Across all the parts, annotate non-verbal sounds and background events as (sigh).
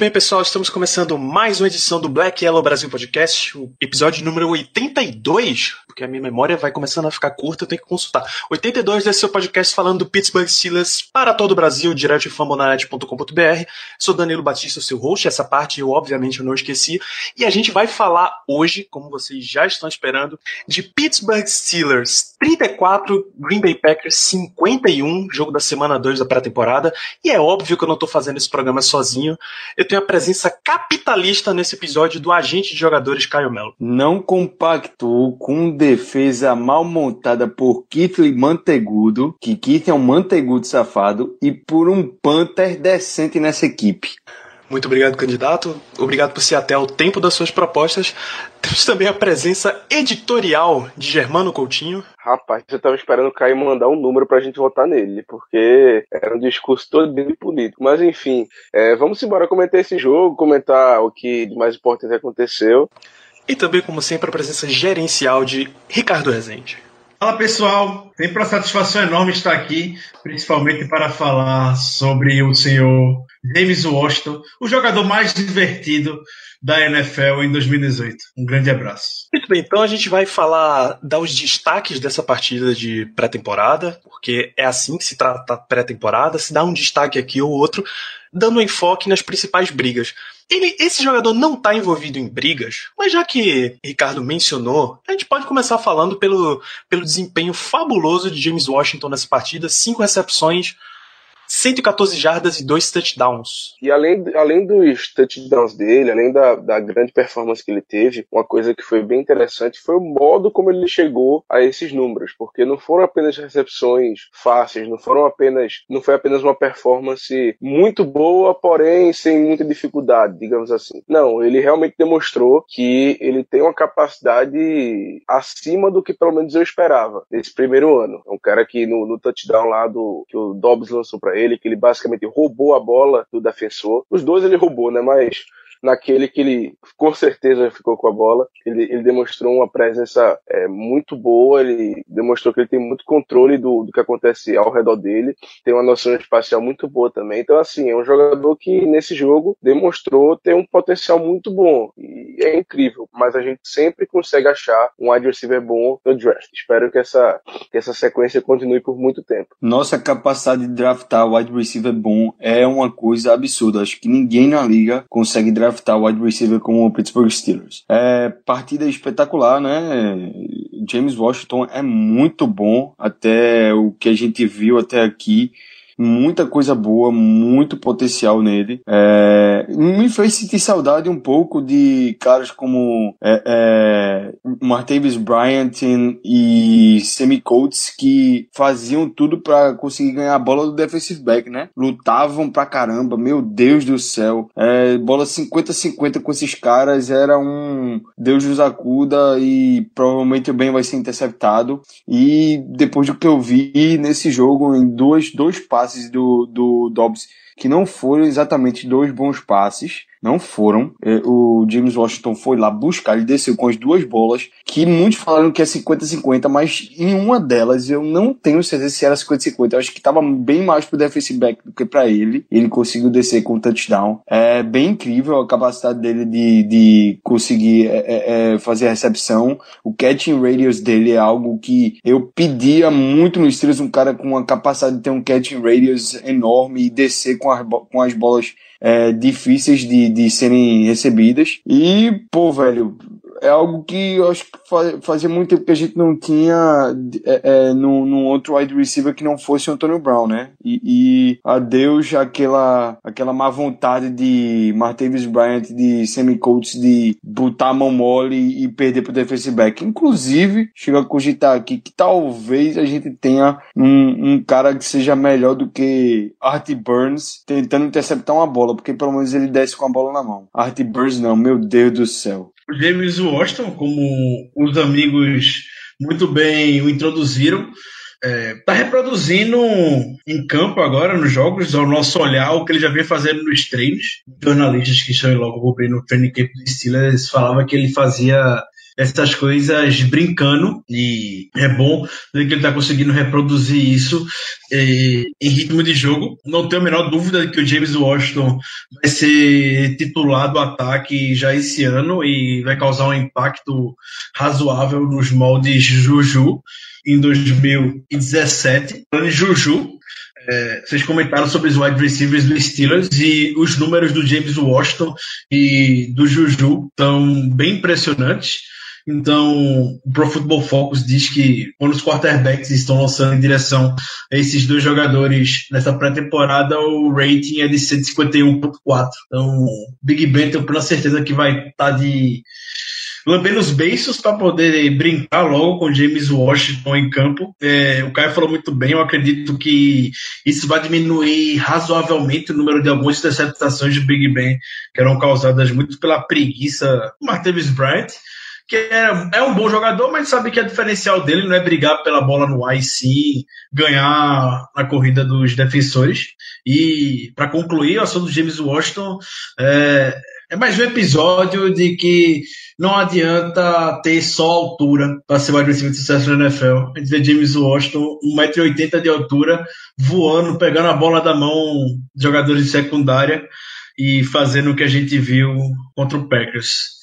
bem, pessoal, estamos começando mais uma edição do Black Yellow Brasil Podcast, o episódio número 82, porque a minha memória vai começando a ficar curta, eu tenho que consultar. 82 desse seu podcast falando do Pittsburgh Steelers para todo o Brasil, direto de fambonanet.com.br. Sou Danilo Batista, seu host, essa parte eu obviamente eu não esqueci, e a gente vai falar hoje, como vocês já estão esperando, de Pittsburgh Steelers 34, Green Bay Packers 51, jogo da semana 2 da pré-temporada, e é óbvio que eu não estou fazendo esse programa sozinho, eu tenho a presença capitalista nesse episódio do agente de jogadores Caio Melo. Não compactou com defesa mal montada por Keithley Mantegudo, que Keith é um mantegudo safado, e por um Panther decente nessa equipe. Muito obrigado, candidato. Obrigado por ser até o tempo das suas propostas. Temos também a presença editorial de Germano Coutinho. Rapaz, eu tava esperando o Caio mandar um número pra gente votar nele, porque era um discurso todo bem político. Mas enfim, é, vamos embora comentar esse jogo, comentar o que de mais importante aconteceu. E também, como sempre, a presença gerencial de Ricardo Rezende. Fala pessoal, sempre uma satisfação enorme estar aqui, principalmente para falar sobre o senhor James Washington, o jogador mais divertido da NFL em 2018. Um grande abraço. Muito bem, então a gente vai falar, dar os destaques dessa partida de pré-temporada, porque é assim que se trata pré-temporada, se dá um destaque aqui ou outro, dando enfoque nas principais brigas. Ele, esse jogador não está envolvido em brigas, mas já que Ricardo mencionou, a gente pode começar falando pelo, pelo desempenho fabuloso de James Washington nessa partida, cinco recepções, 114 jardas e dois touchdowns. E além, além dos touchdowns dele, além da, da grande performance que ele teve, uma coisa que foi bem interessante foi o modo como ele chegou a esses números, porque não foram apenas recepções fáceis, não foram apenas, não foi apenas uma performance muito boa, porém sem muita dificuldade, digamos assim. Não, ele realmente demonstrou que ele tem uma capacidade acima do que pelo menos eu esperava nesse primeiro ano. É um cara que no, no touchdown lá do que o Dobbs lançou para ele, que ele basicamente roubou a bola do defensor. Os dois ele roubou, né? Mas naquele que ele com certeza ficou com a bola. Ele, ele demonstrou uma presença é, muito boa, ele demonstrou que ele tem muito controle do, do que acontece ao redor dele, tem uma noção espacial muito boa também. Então, assim, é um jogador que nesse jogo demonstrou ter um potencial muito bom. E é incrível, mas a gente sempre consegue achar um wide receiver bom no draft. Espero que essa, que essa sequência continue por muito tempo. Nossa capacidade de draftar wide receiver bom é uma coisa absurda. Acho que ninguém na liga consegue draftar draftar wide receiver como o Pittsburgh Steelers. É partida espetacular, né? James Washington é muito bom até o que a gente viu até aqui muita coisa boa, muito potencial nele. É, me fez sentir saudade um pouco de caras como é, é, Martavis Bryant e Semi Coates que faziam tudo para conseguir ganhar a bola do defensive back, né? Lutavam pra caramba, meu Deus do céu. É, bola 50-50 com esses caras era um Deus nos acuda e provavelmente o bem vai ser interceptado. E depois do que eu vi nesse jogo, em dois, dois passes passes do, do Dobbs que não foram exatamente dois bons passes, não foram. É, o James Washington foi lá buscar, ele desceu com as duas bolas, que muitos falaram que é 50-50, mas em uma delas eu não tenho certeza se era 50-50. Eu acho que estava bem mais pro defensive back do que para ele. Ele conseguiu descer com o touchdown. É bem incrível a capacidade dele de, de conseguir é, é, é fazer a recepção. O catching radius dele é algo que eu pedia muito no Steelers, um cara com a capacidade de ter um catching radius enorme e descer com as, com as bolas é, difíceis de, de serem recebidas. E, pô, velho, é algo que eu acho que fazia muito tempo que a gente não tinha é, é, num, num, outro wide receiver que não fosse o Antonio Brown, né? E, e adeus aquela, aquela má vontade de Martavis Bryant, de Sammy Coates, de botar a mão mole e perder pro defensive back. Inclusive, chega a cogitar aqui que talvez a gente tenha um, um cara que seja melhor do que Art Burns tentando interceptar uma bola, porque pelo menos ele desce com a bola na mão. Art Burns não, meu Deus do céu. James Washington, como os amigos muito bem o introduziram, é, tá reproduzindo em campo agora, nos jogos, ao nosso olhar, o que ele já vem fazendo nos treinos. Jornalistas que estão logo cobrindo o training camp do Steelers falavam que ele fazia essas coisas brincando e é bom ver que ele está conseguindo reproduzir isso eh, em ritmo de jogo. Não tenho a menor dúvida de que o James Washington vai ser titular do ataque já esse ano e vai causar um impacto razoável nos moldes Juju em 2017. Falando em Juju, é, vocês comentaram sobre os wide receivers do Steelers e os números do James Washington e do Juju estão bem impressionantes. Então, o Pro Football Focus diz que quando os quarterbacks estão lançando em direção a esses dois jogadores nessa pré-temporada, o rating é de 151.4. Então, Big Ben tem plena certeza que vai estar tá de lambendo os beiços para poder brincar logo com James Washington em campo. É, o Caio falou muito bem, eu acredito que isso vai diminuir razoavelmente o número de algumas interceptações de Big Ben que eram causadas muito pela preguiça do Martavis Bryant que é, é, um bom jogador, mas sabe que a diferencial dele não é brigar pela bola no ar e sim ganhar na corrida dos defensores. E para concluir, o assunto do James Washington é, é mais um episódio de que não adianta ter só altura para ser wide receiver de sucesso na NFL. A gente vê James Washington, 1,80m de altura, voando, pegando a bola da mão de jogadores de secundária e fazendo o que a gente viu contra o Packers.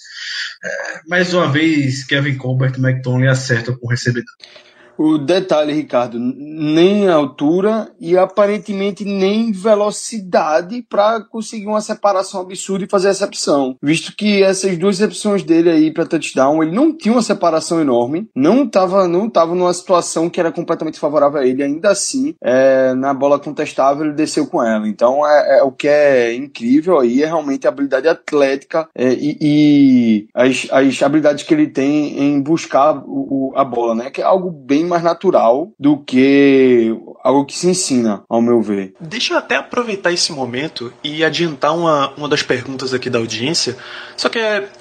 É, mais uma vez, Kevin Colbert e McTonley acertam com o recebedor. O detalhe, Ricardo, nem altura e aparentemente nem velocidade para conseguir uma separação absurda e fazer a recepção. Visto que essas duas recepções dele aí para touchdown, ele não tinha uma separação enorme, não estava não tava numa situação que era completamente favorável a ele, ainda assim, é, na bola contestável ele desceu com ela. Então é, é o que é incrível aí é realmente a habilidade atlética é, e, e as, as habilidades que ele tem em buscar o, o, a bola, né? Que é algo bem mais natural do que algo que se ensina, ao meu ver. Deixa eu até aproveitar esse momento e adiantar uma, uma das perguntas aqui da audiência. Só que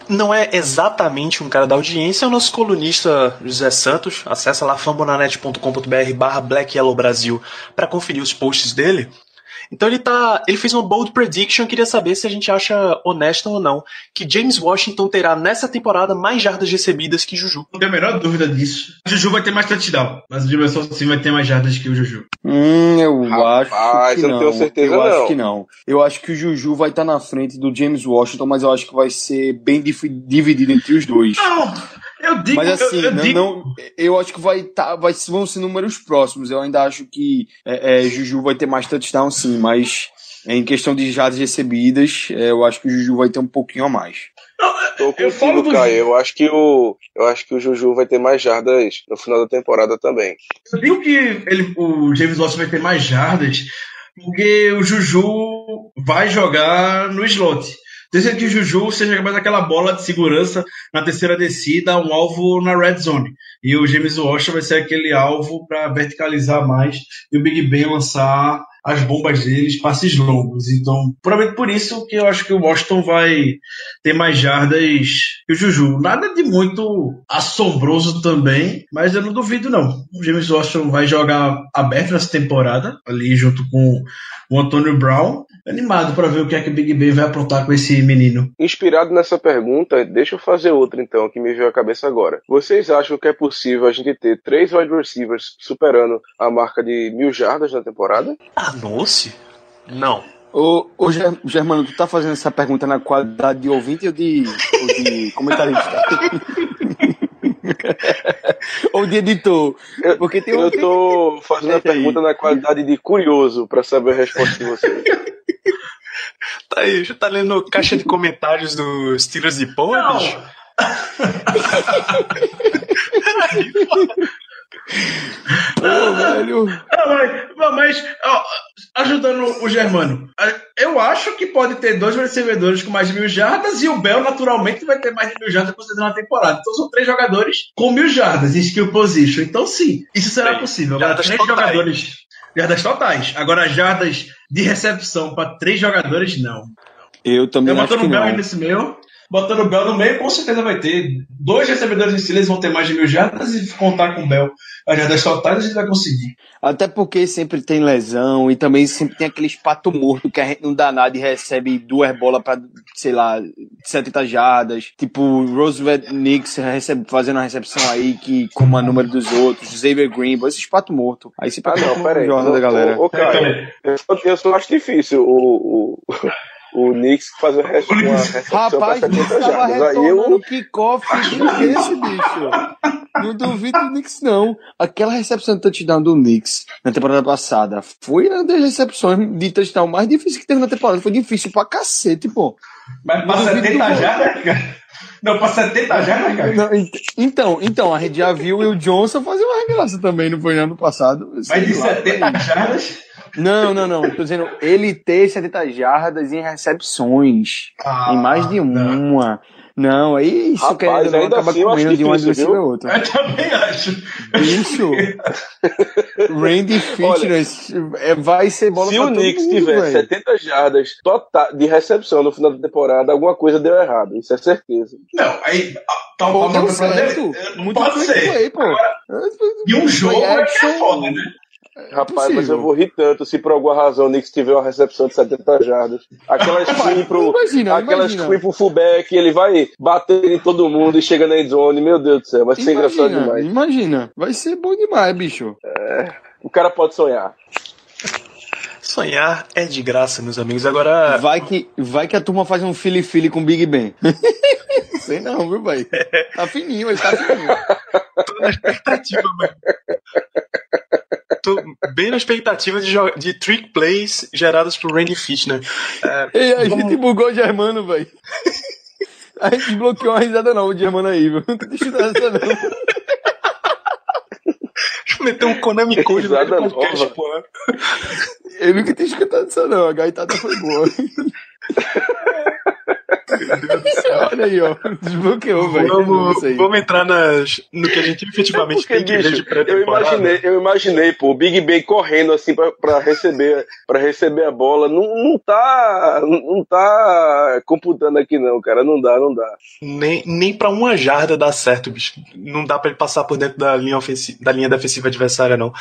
não é exatamente um cara da audiência, é o nosso colunista José Santos. Acesse lá fambonanet.com.br barra Black Yellow Brasil para conferir os posts dele. Então ele tá. Ele fez uma bold prediction, queria saber se a gente acha honesto ou não. Que James Washington terá nessa temporada mais jardas recebidas que Juju. Não tenho a menor dúvida disso. O Juju vai ter mais touchdown, mas o James Washington vai ter mais jardas que o Juju. Hum, eu Rapaz, acho que eu não. tenho certeza eu não. acho que não. Eu acho que o Juju vai estar tá na frente do James Washington, mas eu acho que vai ser bem dividido entre os dois. Não! Eu digo, Mas assim, eu, eu, não, digo... não, eu acho que vai tá, vai, vão ser números próximos. Eu ainda acho que é, é, Juju vai ter mais touchdown, sim, mas em questão de jardas recebidas, é, eu acho que o Juju vai ter um pouquinho a mais. Tô contigo, do... Caio. Eu acho que o eu acho que o Juju vai ter mais jardas no final da temporada também. Eu digo que ele, o James Watson vai ter mais jardas porque o Juju vai jogar no slot. Deixa que o Juju seja mais aquela bola de segurança na terceira descida, um alvo na red zone. E o James Washington vai ser aquele alvo para verticalizar mais e o Big Ben lançar as bombas deles, passes longos. Então, provavelmente por isso que eu acho que o Washington vai ter mais jardas que o Juju. Nada de muito assombroso também, mas eu não duvido não. O James Washington vai jogar aberto nessa temporada, ali junto com o Antônio Brown. Animado para ver o que é que o Big Ben vai aprontar com esse menino. Inspirado nessa pergunta, deixa eu fazer outra então, que me veio à cabeça agora. Vocês acham que é possível a gente ter três wide receivers superando a marca de mil jardas na temporada? Ah, nossa! Não. Ô, ô Germano, tu tá fazendo essa pergunta na qualidade de ouvinte ou de, ou de comentarista? (laughs) ou de editor? Porque tem eu tô fazendo a pergunta na qualidade de curioso para saber a resposta de vocês. (laughs) (laughs) tá aí, já tá lendo caixa de comentários dos Steelers de Pô, bicho? Pô, velho. Mas, mas, ó, ajudando o Germano, eu acho que pode ter dois recebedores com mais de mil jardas e o Bell naturalmente vai ter mais de mil jardas considerando a temporada. Então são três jogadores com mil jardas em skill position. Então sim, isso será Sim, possível. Agora, três totais. jogadores. Jardas totais. Agora, jardas de recepção para três jogadores, não. Eu também Eu acho que não. aí nesse meio. Botando o Bell no meio, com certeza vai ter. Dois recebedores em si, eles vão ter mais de mil jardas e contar com o Bell. As jardas totais a gente vai conseguir. Até porque sempre tem lesão e também sempre tem aquele espato morto que a gente não dá nada e recebe duas bolas pra, sei lá, 70 jardas. Tipo, o Roosevelt Knicks recebe, fazendo a recepção aí que como a número dos outros, Xavier Green, esse espato morto. Aí se Ah, não, da galera. Ô, ô, cara, eu, só- eu só acho difícil o, o, o Knicks fazer uma res- uma recepção Rapaz, o Knicks 70 tava retornando eu, o kickoff desse, bicho. Não duvido do Knicks, não. Aquela recepção de touchdown do Knicks na temporada passada foi uma das recepções de touchdown mais difíceis que teve na temporada. Foi difícil pra cacete, pô. Mas pra Não duvido 70 do- jardas, cara? Não, pra 70 jardas, cara? Não, ent- então, então, a gente já viu o Johnson fazer uma graça também, não foi no ano passado? Sei Mas de lá, 70 jardas? Não, não, não. Tô dizendo, ele ter 70 jardas em recepções. Ah, em mais de uma. Não, aí isso Rapaz, querendo ainda acaba assim comendo de um adversário viu? a outro. Eu também acho. Bicho, (laughs) Randy Fitness é, vai ser bola se pra o Knicks mundo, tiver velho. 70 jardas tota- de recepção no final da temporada, alguma coisa deu errado. Isso é certeza. Não, aí. Pô, deu tal, tal, certo. Muito Pode ser. play, pô. E um jogo é é foda, né? Rapaz, mas eu vou rir tanto se por alguma razão o Knicks tiver uma recepção de 70 jardas. Aquela screen pro, Imagina, aquela imagina. pro fullback, ele vai bater em todo mundo e chega na endzone. Meu Deus do céu, vai ser engraçado Imagina, demais. imagina. Vai ser bom demais, bicho. O cara pode sonhar. Sonhar é de graça, meus amigos. Agora, Vai que, vai que a turma faz um fili-fili com Big Ben. (laughs) Sei não, viu, velho? Tá fininho, ele tá fininho. tô na expectativa, mano. Tô bem na expectativa de, de trick plays gerados por Randy Fitner. É, Ei, a Vamos- gente bugou o Germano, velho. A gente bloqueou a risada não, o Germano aí, viu? Não tem risada não. deixa eu meter um Konami Code no podcast, nova. pô. Eu nunca tinha escutado isso não, a gaitada foi boa. (laughs) Olha aí, ó. Desbloqueou, velho. Vamos, vamos entrar nas, no que a gente efetivamente Porque, tem que ver bicho, de eu pré-temporada. imaginei, eu imaginei, pô, o Big Ben correndo assim pra, pra receber, para receber a bola. Não, não tá, não tá computando aqui não, cara. Não dá, não dá. Nem, nem pra uma jarda dá certo, bicho. Não dá pra ele passar por dentro da linha, ofensiva, da linha defensiva adversária, não.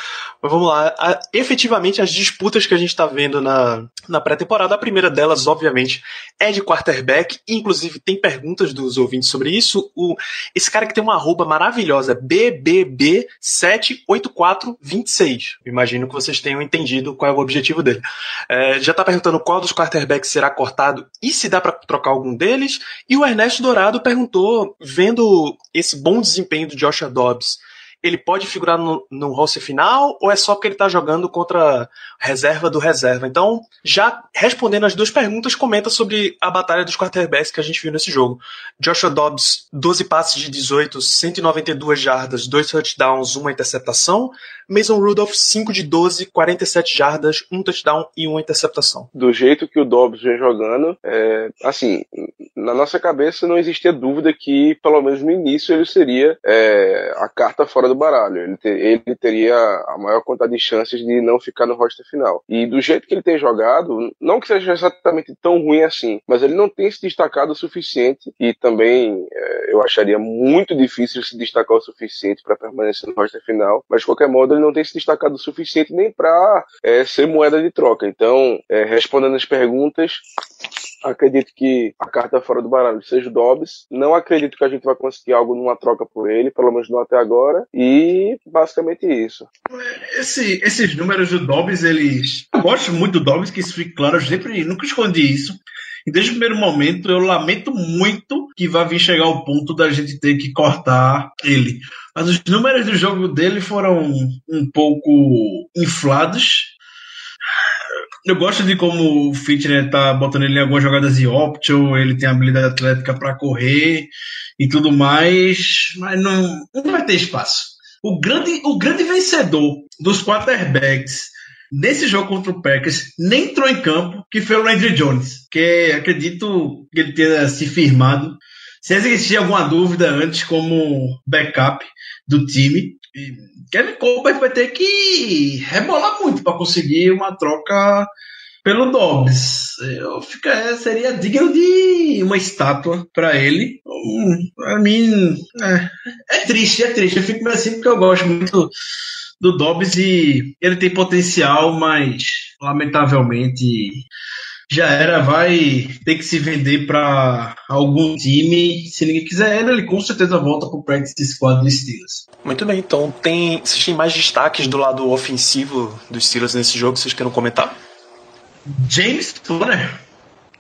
Mas vamos lá. A- efetivamente, as disputas que a gente tá vendo na, na pré-temporada, a primeira delas, obviamente, é de quarterback. Inclusive, tem perguntas dos ouvintes sobre isso. O, esse cara que tem uma arroba maravilhosa, BBB78426. Imagino que vocês tenham entendido qual é o objetivo dele. É, já tá perguntando qual dos quarterbacks será cortado e se dá pra trocar algum deles. E o Ernesto Dourado perguntou, vendo esse bom desempenho do Joshua Dobbs, ele pode figurar no, no roster final ou é só porque ele tá jogando contra reserva do reserva? Então, já respondendo as duas perguntas, comenta sobre a batalha dos quarterbacks que a gente viu nesse jogo. Joshua Dobbs, 12 passes de 18, 192 jardas, 2 touchdowns, uma interceptação. Mason Rudolph, 5 de 12, 47 jardas, um touchdown e uma interceptação. do jeito que o Dobbs vem jogando, é, assim, na nossa cabeça não existia dúvida que, pelo menos no início, ele seria é, a carta fora do baralho. Ele, te- ele teria a maior quantidade de chances de não ficar no roster final. E do jeito que ele tem jogado, não que seja exatamente tão ruim assim, mas ele não tem se destacado o suficiente e também é, eu acharia muito difícil se destacar o suficiente para permanecer no roster final, mas de qualquer modo ele não tem se destacado o suficiente nem para ser moeda de troca. Então, é, respondendo as perguntas, acredito que a carta fora do baralho seja o Dobbs. Não acredito que a gente vai conseguir algo numa troca por ele, pelo menos não até agora. E basicamente isso. Esse- esses números do Dobbs, eles. Eu gosto muito do Dobbs, que isso fique claro, eu sempre nunca escondi isso. E desde o primeiro momento, eu lamento muito que vai vir chegar ao ponto da gente ter que cortar ele. Mas os números do jogo dele foram um pouco inflados. Eu gosto de como o Fitner tá botando ele em algumas jogadas de option, ele tem habilidade atlética para correr. e tudo mais, mas não, não vai ter espaço. O grande, o grande vencedor dos quarterbacks nesse jogo contra o Packers nem entrou em campo, que foi o Landry Jones, que acredito que ele tenha se firmado. Se existia alguma dúvida antes como backup do time, Kevin Colbert vai ter que rebolar muito para conseguir uma troca pelo Dobbs. Eu fica, seria digno de uma estátua para ele. Hum, para mim, é, é, triste, é triste. Eu fico assim porque eu gosto muito do Dobbs e ele tem potencial, mas lamentavelmente já era, vai ter que se vender para algum time. Se ninguém quiser ele, ele com certeza volta para o practice squad dos Steelers. Muito bem, então tem, vocês têm mais destaques do lado ofensivo dos Steelers nesse jogo, vocês querem comentar? James Conner.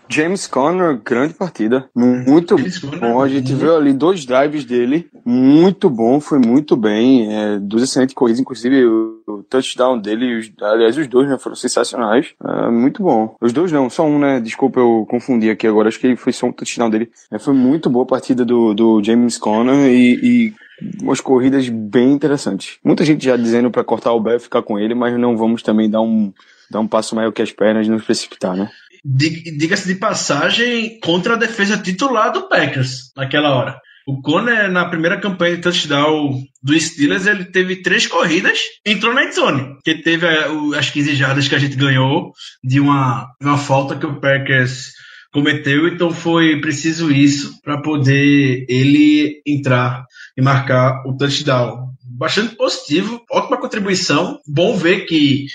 James Conner, grande partida. Muito bom. A gente viu ali dois drives dele. Muito bom, foi muito bem. É, duas excelentes corridas, inclusive o, o touchdown dele, os, aliás, os dois né, foram sensacionais. É, muito bom. Os dois não, só um, né? Desculpa, eu confundi aqui agora. Acho que foi só um touchdown dele. É, foi muito boa a partida do, do James Conner e, e umas corridas bem interessantes. Muita gente já dizendo para cortar o Bé ficar com ele, mas não vamos também dar um dar um passo maior que as pernas e nos precipitar, né? Diga-se de passagem, contra a defesa titular do Packers naquela hora. O Conner, na primeira campanha de touchdown do Steelers, ele teve três corridas, entrou na zone, que teve eh, as 15 jardas que a gente ganhou de uma, uma falta que o Packers cometeu, então foi preciso isso para poder ele entrar e marcar o touchdown. Bastante positivo, ótima contribuição, bom ver que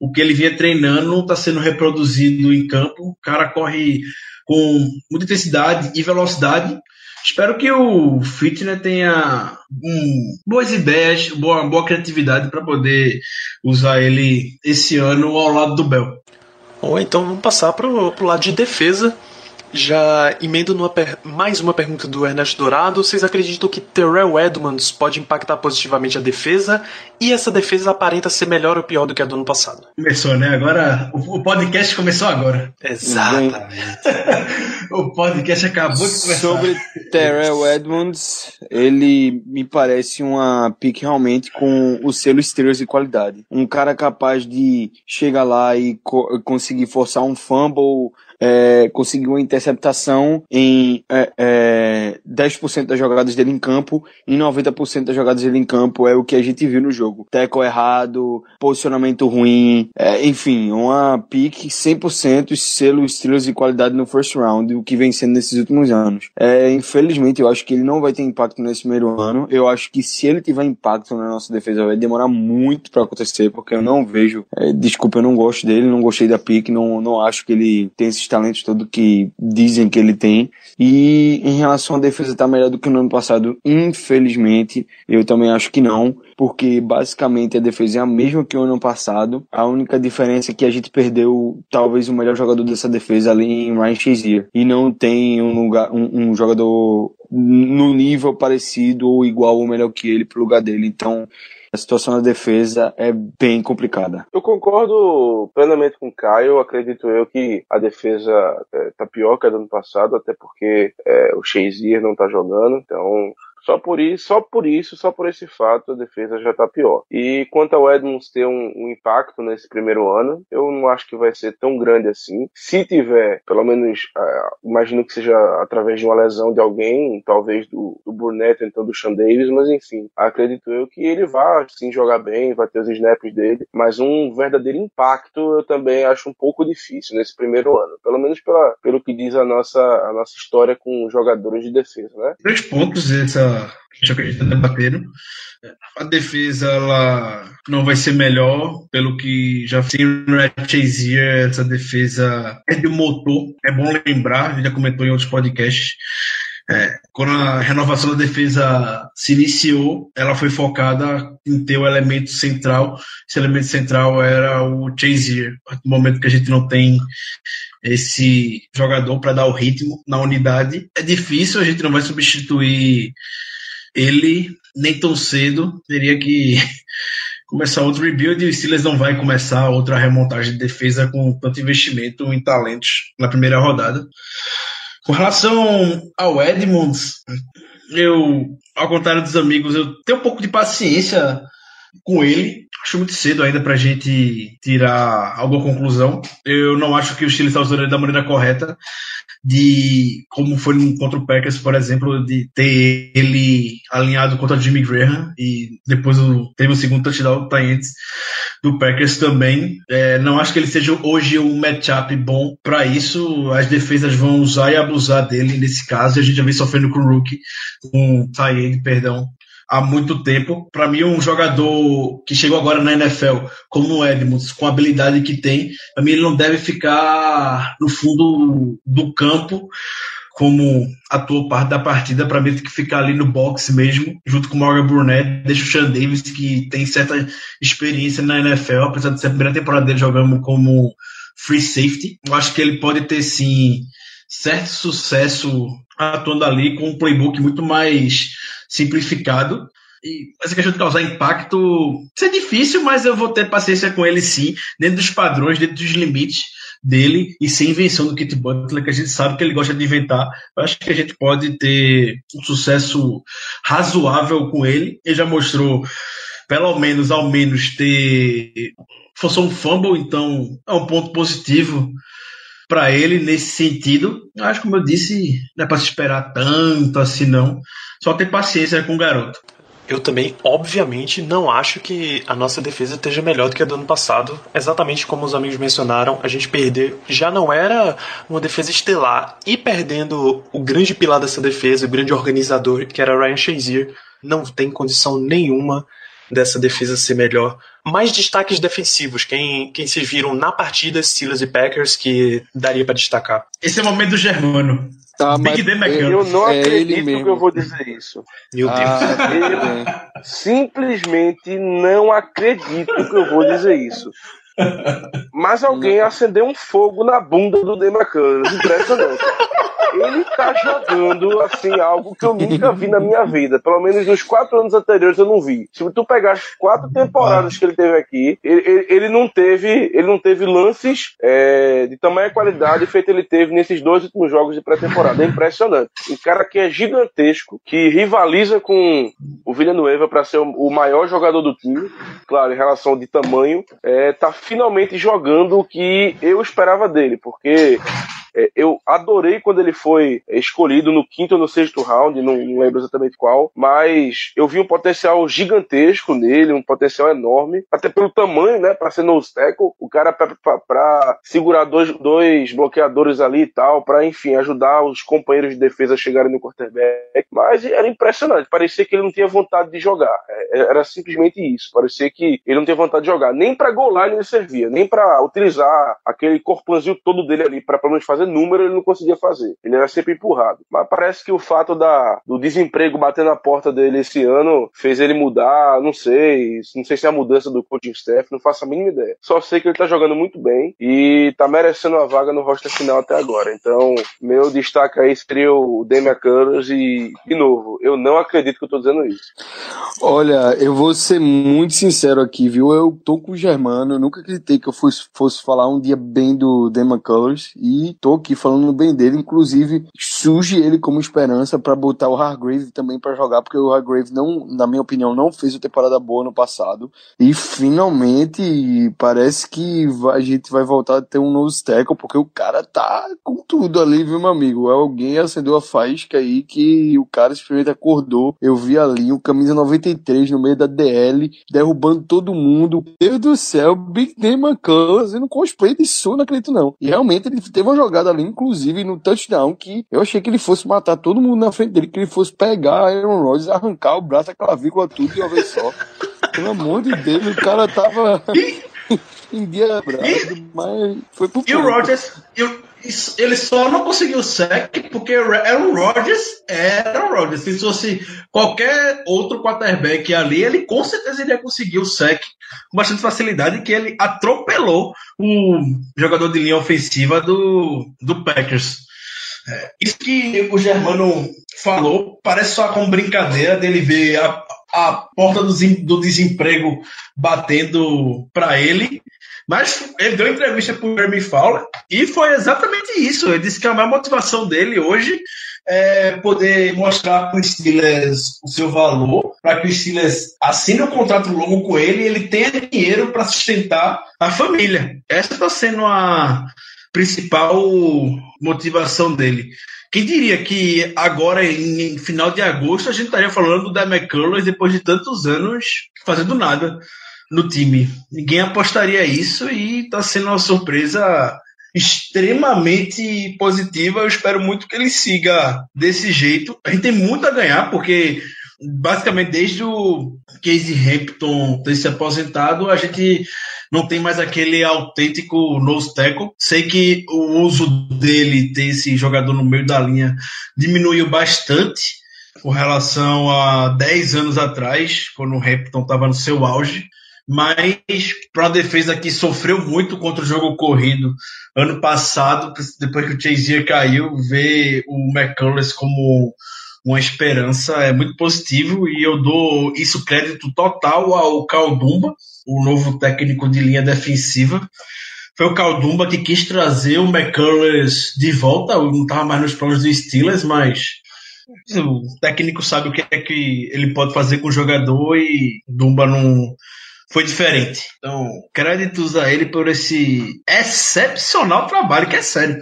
o que ele vinha treinando está sendo reproduzido em campo. O cara corre com muita intensidade e velocidade. Espero que o Fitner tenha um, boas ideias, boa, boa criatividade para poder usar ele esse ano ao lado do Bell. Ou então vamos passar para o lado de defesa. Já emendo numa mais uma pergunta do Ernesto Dourado. Vocês acreditam que Terrell Edmonds pode impactar positivamente a defesa? E essa defesa aparenta ser melhor ou pior do que a do ano passado? Começou, né? Agora, o, podcast começou agora. Exatamente. (laughs) o podcast acabou de começar. Sobre Terrell Edmonds, ele me parece uma pick realmente com o selo estrelas de qualidade. Um cara capaz de chegar lá e co conseguir forçar um fumble é, conseguiu uma interceptação em é, é, 10% das jogadas dele em campo, em 90% das jogadas dele em campo é o que a gente viu no jogo. Teco errado, posicionamento ruim, é, enfim, uma pique 100% selo estrelas de qualidade no first round, o que vem sendo nesses últimos anos. É, infelizmente, eu acho que ele não vai ter impacto nesse primeiro ano. Eu acho que se ele tiver impacto na nossa defesa, vai demorar muito para acontecer, porque eu não vejo, é, desculpa, eu não gosto dele, não gostei da pique, não, não acho que ele tem esses talentos todo que dizem que ele tem. E em relação à defesa tá melhor do que no ano passado, infelizmente, eu também acho que não, porque basicamente a defesa é a mesma que o ano passado. A única diferença é que a gente perdeu talvez o melhor jogador dessa defesa ali em Ryan Shazier e não tem um lugar um, um jogador no nível parecido ou igual ou melhor que ele pro lugar dele. Então, a situação da defesa é bem complicada. Eu concordo plenamente com o Caio. Acredito eu que a defesa é, tá pior que a do ano passado, até porque é, o Shazier não tá jogando. Então, só por isso, só por isso, só por esse fato, a defesa já está pior. E quanto ao Edmonds ter um, um, impacto nesse primeiro ano, eu não acho que vai ser tão grande assim. Se tiver, pelo menos, imagino que seja através de uma lesão de alguém, talvez do, do Burnett, então do Sean Davis, mas enfim, acredito eu que ele vai sim jogar bem, vai ter os snaps dele, mas um verdadeiro impacto eu também acho um pouco difícil nesse primeiro ano, pelo menos pela, pelo que diz a nossa, a nossa história com jogadores de defesa, né? Três pontos essa já que a gente. A defesa ela não vai ser melhor, pelo que já tem no Chazier, essa defesa é de motor. É bom lembrar, já comentou em outros podcasts. É, quando a renovação da defesa se iniciou, ela foi focada em ter o elemento central. Esse elemento central era o Chazier. No momento que a gente não tem esse jogador para dar o ritmo na unidade, é difícil, a gente não vai substituir ele nem tão cedo teria que (laughs) começar outro rebuild e o Steelers não vai começar outra remontagem de defesa com tanto investimento em talentos na primeira rodada. Com relação ao Edmonds, eu, ao contrário dos amigos, eu tenho um pouco de paciência com ele. Acho muito cedo ainda pra gente tirar alguma conclusão. Eu não acho que o Chile está usando ele da maneira correta de como foi contra o Packers, por exemplo, de ter ele alinhado contra o Jimmy Graham e depois teve o segundo touchdown Giants do Packers também. É, não acho que ele seja hoje um matchup bom para isso. As defesas vão usar e abusar dele nesse caso. A gente já vem sofrendo com o rookie, com o Tayend, perdão, há muito tempo. Para mim, um jogador que chegou agora na NFL, como o Edmonds, com a habilidade que tem, para mim ele não deve ficar no fundo do campo como atuou parte da partida, para mim tem que ficar ali no box mesmo, junto com o Morgan Burnett, deixa o Sean Davis, que tem certa experiência na NFL, apesar de ser a primeira temporada dele jogando como free safety. Eu acho que ele pode ter, sim, certo sucesso atuando ali com um playbook muito mais simplificado. E essa questão de causar impacto, é difícil, mas eu vou ter paciência com ele sim, dentro dos padrões, dentro dos limites dele e sem invenção do Kit Butler, que a gente sabe que ele gosta de inventar. Eu acho que a gente pode ter um sucesso razoável com ele. Ele já mostrou, pelo menos, ao menos, ter. Fosse um fumble, então é um ponto positivo para ele nesse sentido. Acho, como eu disse, não é para se esperar tanto assim, não. Só ter paciência com o garoto. Eu também, obviamente, não acho que a nossa defesa esteja melhor do que a do ano passado. Exatamente como os amigos mencionaram, a gente perder já não era uma defesa estelar e perdendo o grande pilar dessa defesa, o grande organizador, que era Ryan Shazier, não tem condição nenhuma dessa defesa ser melhor. Mais destaques defensivos, quem, quem se viram na partida, Steelers e Packers, que daria para destacar. Esse é o momento do Germano. Tá, Big Dan Eu não é acredito que eu vou dizer isso. Meu Deus. Ah, (laughs) eu simplesmente não acredito que eu vou dizer isso. Mas alguém acendeu um fogo na bunda do Demacanos. Impressionante ele tá jogando assim algo que eu nunca vi na minha vida. Pelo menos nos quatro anos anteriores eu não vi. Se tu pegar as quatro temporadas que ele teve aqui, ele, ele, ele não teve, ele não teve lances é, de tamanha qualidade feito ele teve nesses dois últimos jogos de pré-temporada. É impressionante. Um cara que é gigantesco, que rivaliza com o Villanueva para ser o maior jogador do time, claro, em relação de tamanho, é, tá finalmente jogando o que eu esperava dele, porque eu adorei quando ele foi escolhido no quinto ou no sexto round, não, não, lembro exatamente qual, mas eu vi um potencial gigantesco nele, um potencial enorme, até pelo tamanho, né, para ser nose tackle, o cara para segurar dois, dois bloqueadores ali e tal, para enfim ajudar os companheiros de defesa a chegarem no quarterback, mas era impressionante, parecia que ele não tinha vontade de jogar, é, era simplesmente isso, parecia que ele não tinha vontade de jogar, nem para goal line ele servia, nem para utilizar aquele corpãozinho todo dele ali para pelo menos fazer número ele não conseguia fazer. Ele era sempre empurrado. Mas parece que o fato da, do desemprego bater na porta dele esse ano fez ele mudar, não sei. Não sei se é a mudança do coaching staff, não faço a mínima ideia. Só sei que ele tá jogando muito bem e tá merecendo a vaga no roster final até agora. Então, meu destaque aí seria o Damian Curtis e, de novo, eu não acredito que eu tô dizendo isso. Olha, eu vou ser muito sincero aqui, viu? Eu tô com o Germano, eu nunca acreditei que eu fosse, fosse falar um dia bem do Damian Colors e tô aqui falando bem dele, inclusive surge ele como esperança para botar o Hargrave também para jogar, porque o Hargrave não, na minha opinião, não fez uma temporada boa no passado e finalmente parece que a gente vai voltar a ter um novo tackle, porque o cara tá com tudo ali, viu, meu amigo? Alguém acendeu a faísca aí que o cara simplesmente acordou. Eu vi ali o camisa 93 no meio da DL, derrubando todo mundo. Deus do céu, Big Name McCullough fazendo cosplay de não acredito não. E realmente ele teve uma jogada ali, inclusive no touchdown, que eu achei que ele fosse matar todo mundo na frente dele, que ele fosse pegar Aaron Rodgers, arrancar o braço, a clavícula, tudo de uma vez só. Pelo amor de Deus, o cara tava (laughs) endiabrado, mas foi pro E o Rodgers, ele só não conseguiu o sec porque Aaron Rodgers era o Rodgers. Se fosse qualquer outro quarterback ali, ele com certeza iria conseguir o sec com bastante facilidade, que ele atropelou o jogador de linha ofensiva do, do Packers. É, isso que o Germano falou parece só como brincadeira dele ver a, a porta do, do desemprego batendo para ele Mas ele deu entrevista para o Jeremy Fowler e foi exatamente isso. Ele disse que a maior motivação dele hoje é poder mostrar para o Steelers o seu valor, para que o Steelers assine um contrato longo com ele e ele tenha dinheiro para sustentar a família. Essa está sendo a principal motivação dele. Quem diria que agora, em final de agosto, a gente estaria falando da McCullers depois de tantos anos fazendo nada no time? Ninguém apostaria isso e está sendo uma surpresa extremamente positiva. Eu espero muito que ele siga desse jeito. A gente tem muito a ganhar, porque basicamente desde o Casey Hampton ter se aposentado, a gente não tem mais aquele autêntico nose tackle. Sei que o uso dele, ter esse jogador no meio da linha, diminuiu bastante com relação a 10 anos atrás, quando o Hampton estava no seu auge. Mas para a defesa que sofreu muito contra o jogo corrido ano passado, depois que o Chazier caiu, ver o McCullers como uma esperança é muito positivo e eu dou isso crédito total ao Caldumba, o novo técnico de linha defensiva. Foi o Caldumba que quis trazer o McCullers de volta, não estava mais nos planos dos Steelers, mas o técnico sabe o que é que ele pode fazer com o jogador e Dumba não foi diferente. Então, créditos a ele por esse excepcional trabalho, que é sério.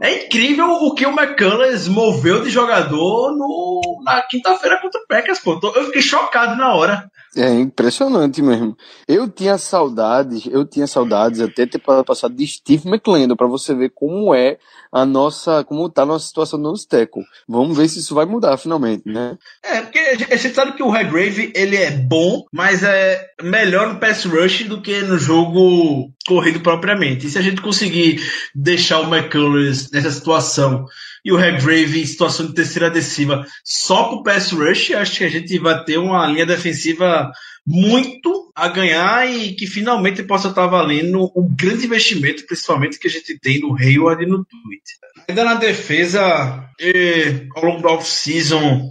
É, incrível o que o McCullers moveu de jogador no, na quinta-feira contra o Packers, pô. Eu fiquei chocado na hora. É impressionante mesmo. Eu tinha saudades, eu tinha saudades até ter passado de Steve McLendon para você ver como é a nossa, como tá a nossa situação no Steco. Vamos ver se isso vai mudar finalmente, né? É, porque a gente sabe que o Redgrave, ele é bom, mas é melhor no pass rush do que no jogo corrido propriamente. E se a gente conseguir deixar o McCullers nessa situação e o Redgrave em situação de terceira adesiva só com o pass rush, acho que a gente vai ter uma linha defensiva muito a ganhar e que finalmente possa estar valendo o grande investimento, principalmente que a gente tem no Hayward e no Tweet. Ainda na defesa, ao longo do off-season,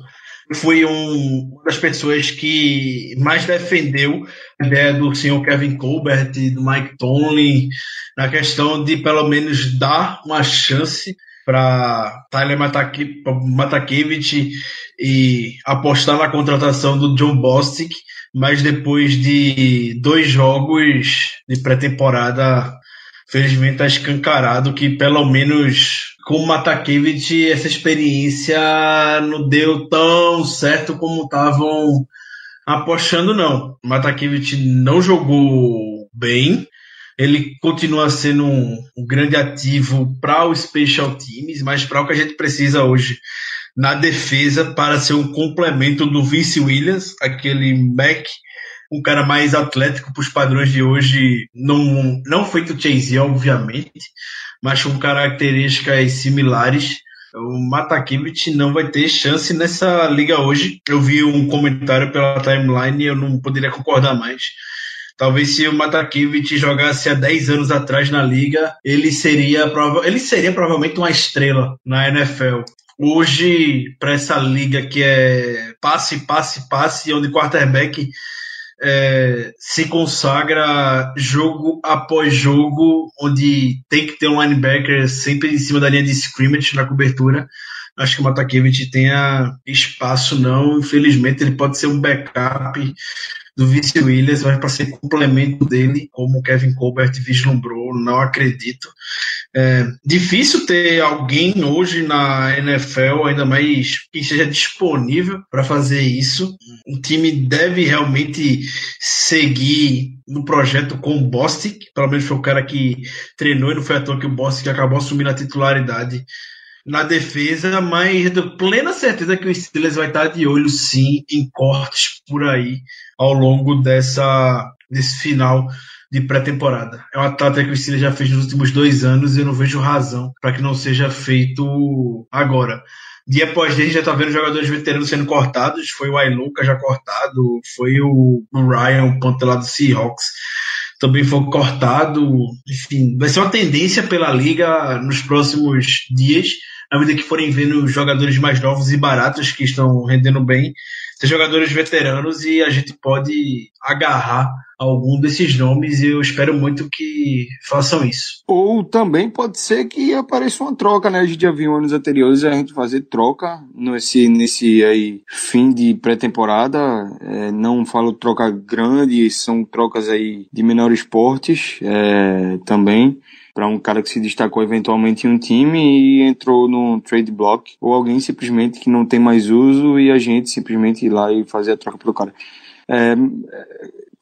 fui um, uma das pessoas que mais defendeu a ideia do senhor Kevin Colbert e do Mike Tomlin na questão de pelo menos dar uma chance para Tyler Matakevich e apostar na contratação do John Bostic mas depois de dois jogos de pré-temporada, felizmente está escancarado que pelo menos com o Matakevich essa experiência não deu tão certo como estavam apostando não. O Matakevich não jogou bem, ele continua sendo um, um grande ativo para o Special Teams, mas para o que a gente precisa hoje na defesa para ser um complemento do Vince Williams, aquele Mac, um cara mais atlético para os padrões de hoje, não, não feito Chase, obviamente, mas com características similares. O Matakevich não vai ter chance nessa liga hoje. Eu vi um comentário pela timeline e eu não poderia concordar mais. Talvez se o Matakevich jogasse há 10 anos atrás na liga, ele seria, ele seria provavelmente uma estrela na NFL. Hoje, para essa liga que é passe, passe, passe, onde quarterback é, se consagra jogo após jogo, onde tem que ter um linebacker sempre em cima da linha de scrimmage na cobertura. Acho que o Matakevich tenha espaço, não. Infelizmente, ele pode ser um backup do Vice Williams, mas para ser complemento dele, como o Kevin Colbert vislumbrou, não acredito. É difícil ter alguém hoje na NFL, ainda mais que seja disponível para fazer isso. O time deve realmente seguir no projeto com o Bostic, pelo menos foi o cara que treinou e não foi à toa que o Bostic acabou assumindo a titularidade na defesa, mas eu tenho plena certeza que o Steelers vai estar de olho sim em cortes por aí ao longo dessa, desse final de pré-temporada. É uma tática que o Steelers já fez nos últimos dois anos e eu não vejo razão para que não seja feito agora. Dia após dia, a gente já está vendo jogadores veteranos sendo cortados. Foi o Ailuka já cortado, foi o Ryan, o ponto lá do Seahawks, também foi cortado. Enfim, vai ser uma tendência pela liga nos próximos dias, à medida que forem vendo jogadores mais novos e baratos que estão rendendo bem ser jogadores veteranos e a gente pode agarrar algum desses nomes e eu espero muito que façam isso. Ou também pode ser que apareça uma troca, né? A gente já viu anos anteriores a gente fazer troca nesse, nesse aí fim de pré-temporada. É, não falo troca grande, são trocas aí de menores portes é, também para um cara que se destacou eventualmente em um time e entrou no trade block, ou alguém simplesmente que não tem mais uso e a gente simplesmente ir lá e fazer a troca pelo cara. É,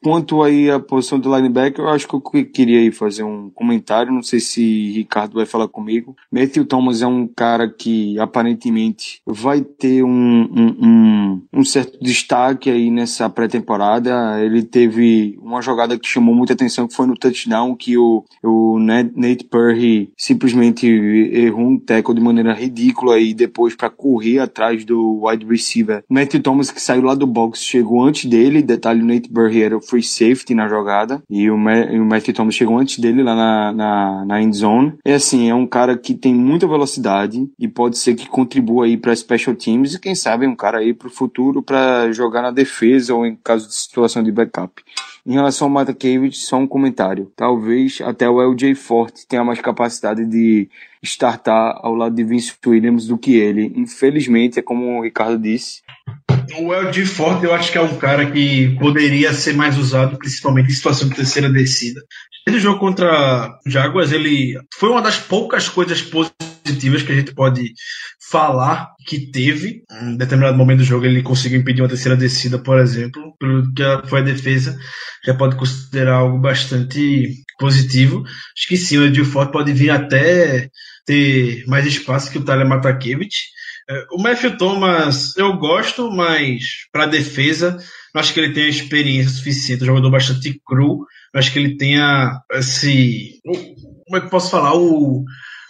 Quanto aí a posição do linebacker, eu acho que eu queria aí fazer um comentário, não sei se Ricardo vai falar comigo. Matthew Thomas é um cara que aparentemente vai ter um, um, um, um certo destaque aí nessa pré-temporada. Ele teve uma jogada que chamou muita atenção, que foi no touchdown, que o, o Nate Perry simplesmente errou um tackle de maneira ridícula e depois para correr atrás do wide receiver. Matthew Thomas que saiu lá do box chegou antes dele, detalhe, o Nate Perry era free safety na jogada e o, Ma e o Matthew Thomas chegou antes dele lá na, na, na end zone. É assim, é um cara que tem muita velocidade e pode ser que contribua aí para special teams e quem sabe um cara aí para o futuro para jogar na defesa ou em caso de situação de backup. Em relação ao Matakevich, só um comentário. Talvez até o LJ Forte tenha mais capacidade de startar ao lado de Vince Williams do que ele. Infelizmente, é como o Ricardo disse, o LG Forte eu acho que é um cara que poderia ser mais usado, principalmente em situação de terceira descida. Esse jogo contra Jaguars, ele foi uma das poucas coisas positivas que a gente pode falar que teve. Em determinado momento do jogo ele conseguiu impedir uma terceira descida, por exemplo, pelo que foi a defesa, já pode considerar algo bastante positivo. Acho que sim, o LG Forte pode vir até ter mais espaço que o Tyler Matakevich o Matthew Thomas eu gosto, mas para defesa, não acho que ele tenha experiência suficiente. Um jogador bastante cru. Não acho que ele tenha esse. Como é que posso falar? O,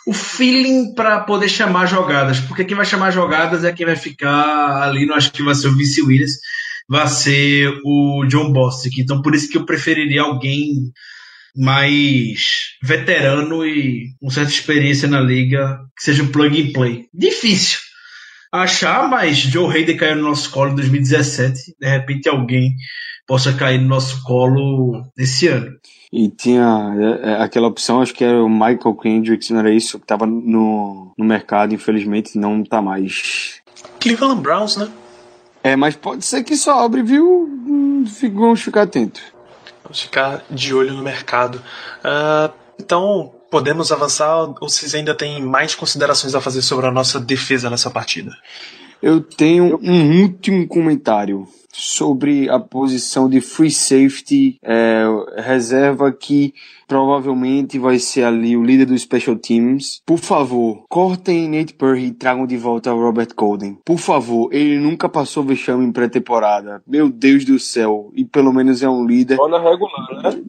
o feeling para poder chamar jogadas. Porque quem vai chamar jogadas é quem vai ficar ali. Não acho que vai ser o Vince Williams, vai ser o John Bostic. Então por isso que eu preferiria alguém mais veterano e com certa experiência na liga, que seja um plug and play. Difícil achar, mas Joe Hayden caiu no nosso colo em 2017. De repente alguém possa cair no nosso colo esse ano. E tinha é, é, aquela opção, acho que era o Michael Kendricks, não era isso? Que estava no, no mercado, infelizmente não está mais. Cleveland Browns, né? É, mas pode ser que sobre, viu? Vamos ficar atentos. Vamos ficar de olho no mercado. Uh, então, podemos avançar ou vocês ainda têm mais considerações a fazer sobre a nossa defesa nessa partida? Eu tenho um último comentário sobre a posição de free safety é, reserva que provavelmente vai ser ali o líder dos special teams. Por favor, cortem Nate Perry e tragam de volta o Robert Golden. Por favor, ele nunca passou vexame em pré-temporada. Meu Deus do céu. E pelo menos é um líder. Só na regular, né?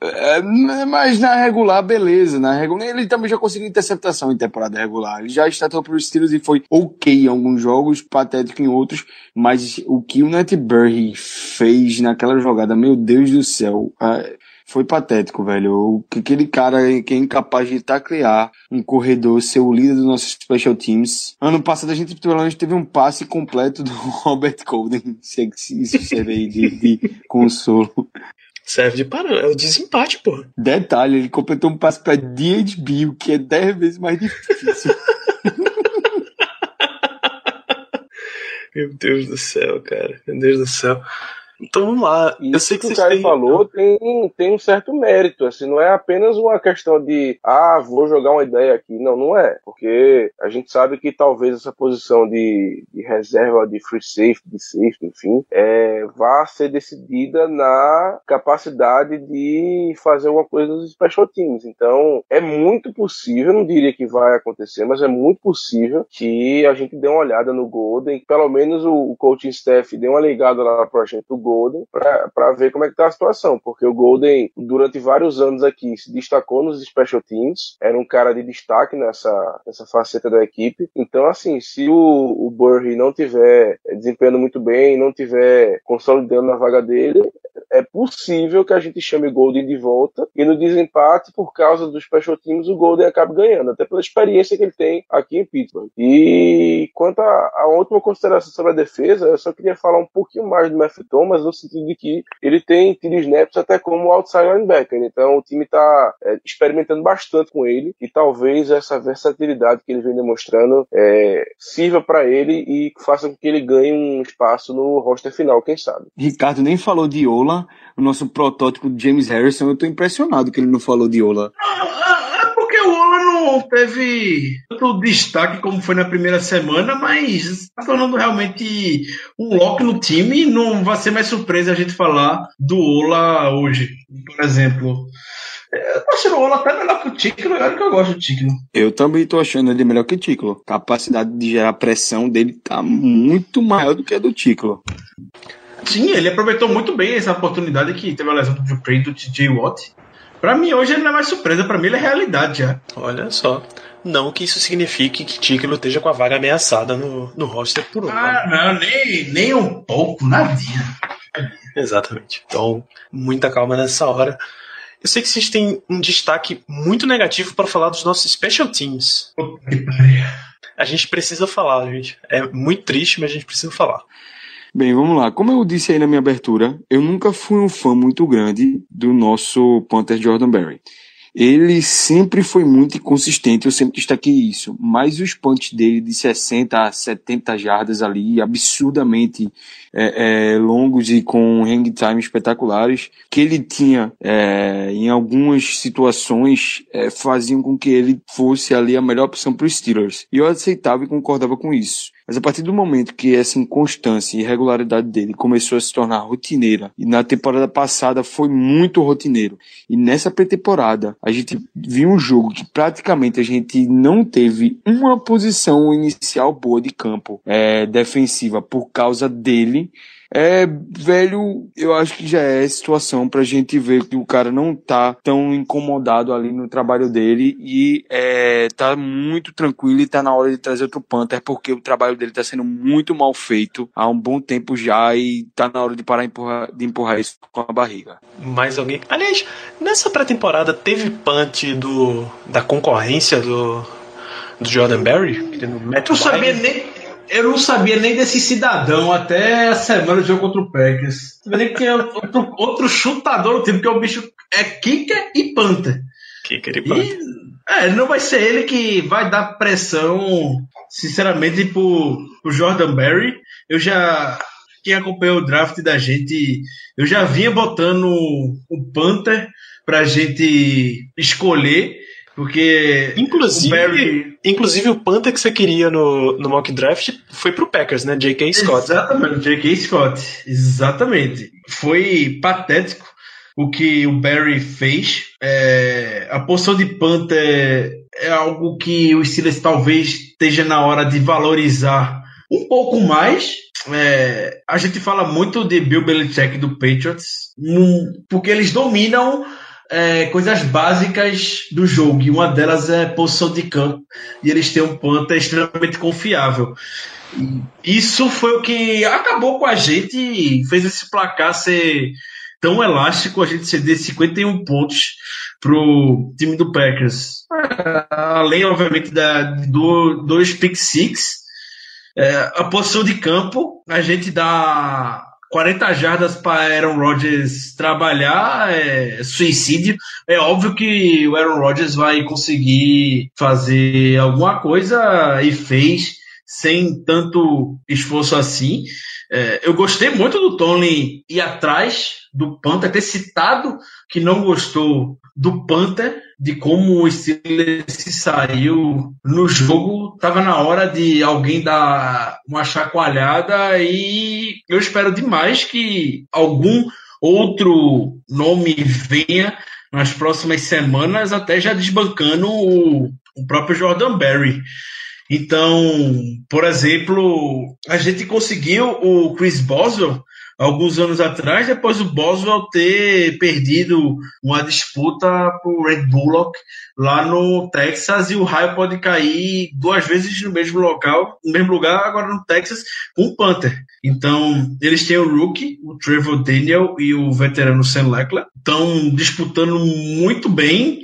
É, mas na regular, beleza. Na regular, ele também já conseguiu interceptação em temporada regular. Ele já estatou para os Steelers e foi ok em alguns jogos, patético em outros. Mas o que o Nate Burry fez naquela jogada, meu Deus do céu. É, foi patético, velho. Aquele cara que é incapaz de taclear um corredor, ser o líder dos nossos special teams. Ano passado a gente pelo menos teve um passe completo do (laughs) Robert Golden. Se isso serve de, de consolo. Serve de parâmetro. É o desempate, pô. Detalhe, ele completou um passe pra DHB, o que é 10 vezes mais difícil. (laughs) (laughs) Meu Deus do céu, cara. Meu Deus do céu. Então vamos lá. eu sei que, que o Caio têm... falou tem, tem um certo mérito. Assim, não é apenas uma questão de ah, vou jogar uma ideia aqui. Não, não é. Porque a gente sabe que talvez essa posição de, de reserva de free safety, de safety, enfim, é, vá ser decidida na capacidade de fazer uma coisa nos special teams. Então, é muito possível, não diria que vai acontecer, mas é muito possível que a gente dê uma olhada no Golden, pelo menos o, o coaching staff dê uma ligada lá pra gente do Golden para ver como é que tá a situação, porque o Golden, durante vários anos aqui, se destacou nos special teams, era um cara de destaque nessa, nessa faceta da equipe. Então, assim, se o, o Burry não tiver desempenhando muito bem, não tiver consolidando na vaga dele, é possível que a gente chame Golden de volta e no desempate, por causa dos special teams, o Golden acabe ganhando, até pela experiência que ele tem aqui em Pittsburgh. E quanto à última consideração sobre a defesa, eu só queria falar um pouquinho mais do Matthew Thomas, no sentido de que ele tem tido snaps até como outside linebacker, então o time está é, experimentando bastante com ele e talvez essa versatilidade que ele vem demonstrando é, sirva para ele e faça com que ele ganhe um espaço no roster final, quem sabe. Ricardo nem falou de Ola, o nosso protótipo de James Harrison, eu tô impressionado que ele não falou de Ola. (laughs) É Ola não teve tanto destaque como foi na primeira semana, mas está tornando realmente um lock no time não vai ser mais surpresa a gente falar do Ola hoje, por exemplo. Eu tô achando o Ola até melhor que o Ticlo, olha que eu gosto do Ticlo. Eu também tô achando ele melhor que o Ticlo. A capacidade de gerar pressão dele tá muito maior do que a do Ticlo. Sim, ele aproveitou muito bem essa oportunidade que teve a lesão do Crane do TJ Watt. Pra mim, hoje ele não é mais surpresa, pra mim ele é realidade já. Olha só. Não que isso signifique que Ticlo esteja com a vaga ameaçada no, no roster por um. Ah, não, nem, nem um pouco, nadinha. Exatamente. Então, muita calma nessa hora. Eu sei que vocês têm um destaque muito negativo para falar dos nossos special teams. A gente precisa falar, gente. É muito triste, mas a gente precisa falar. Bem, vamos lá. Como eu disse aí na minha abertura, eu nunca fui um fã muito grande do nosso Panther Jordan Berry. Ele sempre foi muito inconsistente, eu sempre destaquei isso. Mas os punts dele de 60 a 70 jardas ali, absurdamente é, é, longos e com hang time espetaculares, que ele tinha é, em algumas situações, é, faziam com que ele fosse ali a melhor opção para os Steelers. E eu aceitava e concordava com isso. Mas a partir do momento que essa inconstância e irregularidade dele começou a se tornar rotineira, e na temporada passada foi muito rotineiro, e nessa pré-temporada a gente viu um jogo que praticamente a gente não teve uma posição inicial boa de campo é, defensiva por causa dele, é, velho, eu acho que já é situação pra gente ver que o cara não tá tão incomodado ali no trabalho dele e é, tá muito tranquilo e tá na hora de trazer outro Panther porque o trabalho dele tá sendo muito mal feito há um bom tempo já e tá na hora de parar de empurrar, de empurrar isso com a barriga. Mais alguém? Aliás, nessa pré-temporada teve punch do, da concorrência do, do Jordan Berry? No Matt Eu não sabia nem. Eu não sabia nem desse cidadão até a semana do jogo contra o Packers. Não sabia nem que tinha outro, outro chutador no time, porque o bicho é kicker e ele punch? E, é, não vai ser ele que vai dar pressão, sinceramente, pro, pro Jordan Berry. Eu já. Quem acompanhou o draft da gente, eu já vinha botando o Panther pra gente escolher, porque Inclusive, o Berry. inclusive o Panther que você queria no, no mock draft foi pro Packers, né? J.K. Scott. Exatamente, J.K. Scott. Exatamente. Foi patético o que o Barry fez. É, a posição de Panther é algo que o Steelers talvez esteja na hora de valorizar um pouco mais. É, a gente fala muito de Bill Belichick do Patriots, porque eles dominam é, coisas básicas do jogo, e uma delas é posição de campo, e eles têm um Panther extremamente confiável. Isso foi o que acabou com a gente e fez esse placar ser tão elástico, a gente ceder 51 pontos pro time do Packers. É, Além, obviamente, da, do, dois pick six. É, a posição de campo, a gente dá 40 jardas para Aaron Rodgers trabalhar, é suicídio. É óbvio que o Aaron Rodgers vai conseguir fazer alguma coisa e fez sem tanto esforço assim. É, eu gostei muito do Tony ir atrás do Panther, ter citado que não gostou do Panther, de como o Steelers se saiu no jogo. Tava na hora de alguém dar uma chacoalhada e eu espero demais que algum outro nome venha nas próximas semanas, até já desbancando o, o próprio Jordan Berry. Então, por exemplo, a gente conseguiu o Chris Boswell alguns anos atrás, depois do Boswell ter perdido uma disputa pro Red Bullock lá no Texas e o raio pode cair duas vezes no mesmo local, no mesmo lugar, agora no Texas, com o Panther. Então, eles têm o rookie, o Trevor Daniel e o veterano Sam Leckler, estão disputando muito bem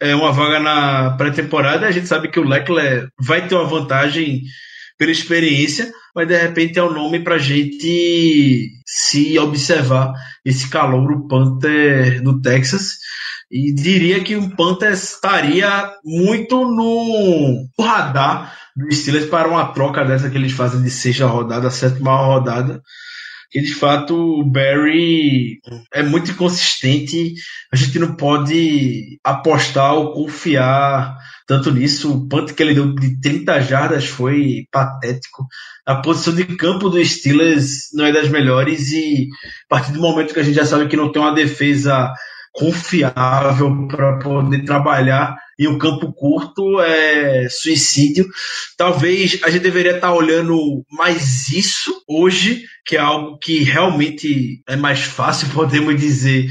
é, uma vaga na pré-temporada. A gente sabe que o Leckler vai ter uma vantagem pela experiência, mas de repente é o um nome para gente se observar esse calor, o Panther do Texas. E diria que o Panther estaria muito no radar do Steelers para uma troca dessa que eles fazem de sexta rodada, sétima rodada. Que de fato o Barry é muito inconsistente. A gente não pode apostar ou confiar tanto nisso. O punt que ele deu de 30 jardas foi patético. A posição de campo do Steelers não é das melhores e a partir do momento que a gente já sabe que não tem uma defesa confiável para poder trabalhar em um campo curto é suicídio. Talvez a gente deveria estar tá olhando mais isso hoje, que é algo que realmente é mais fácil, (laughs) podemos dizer,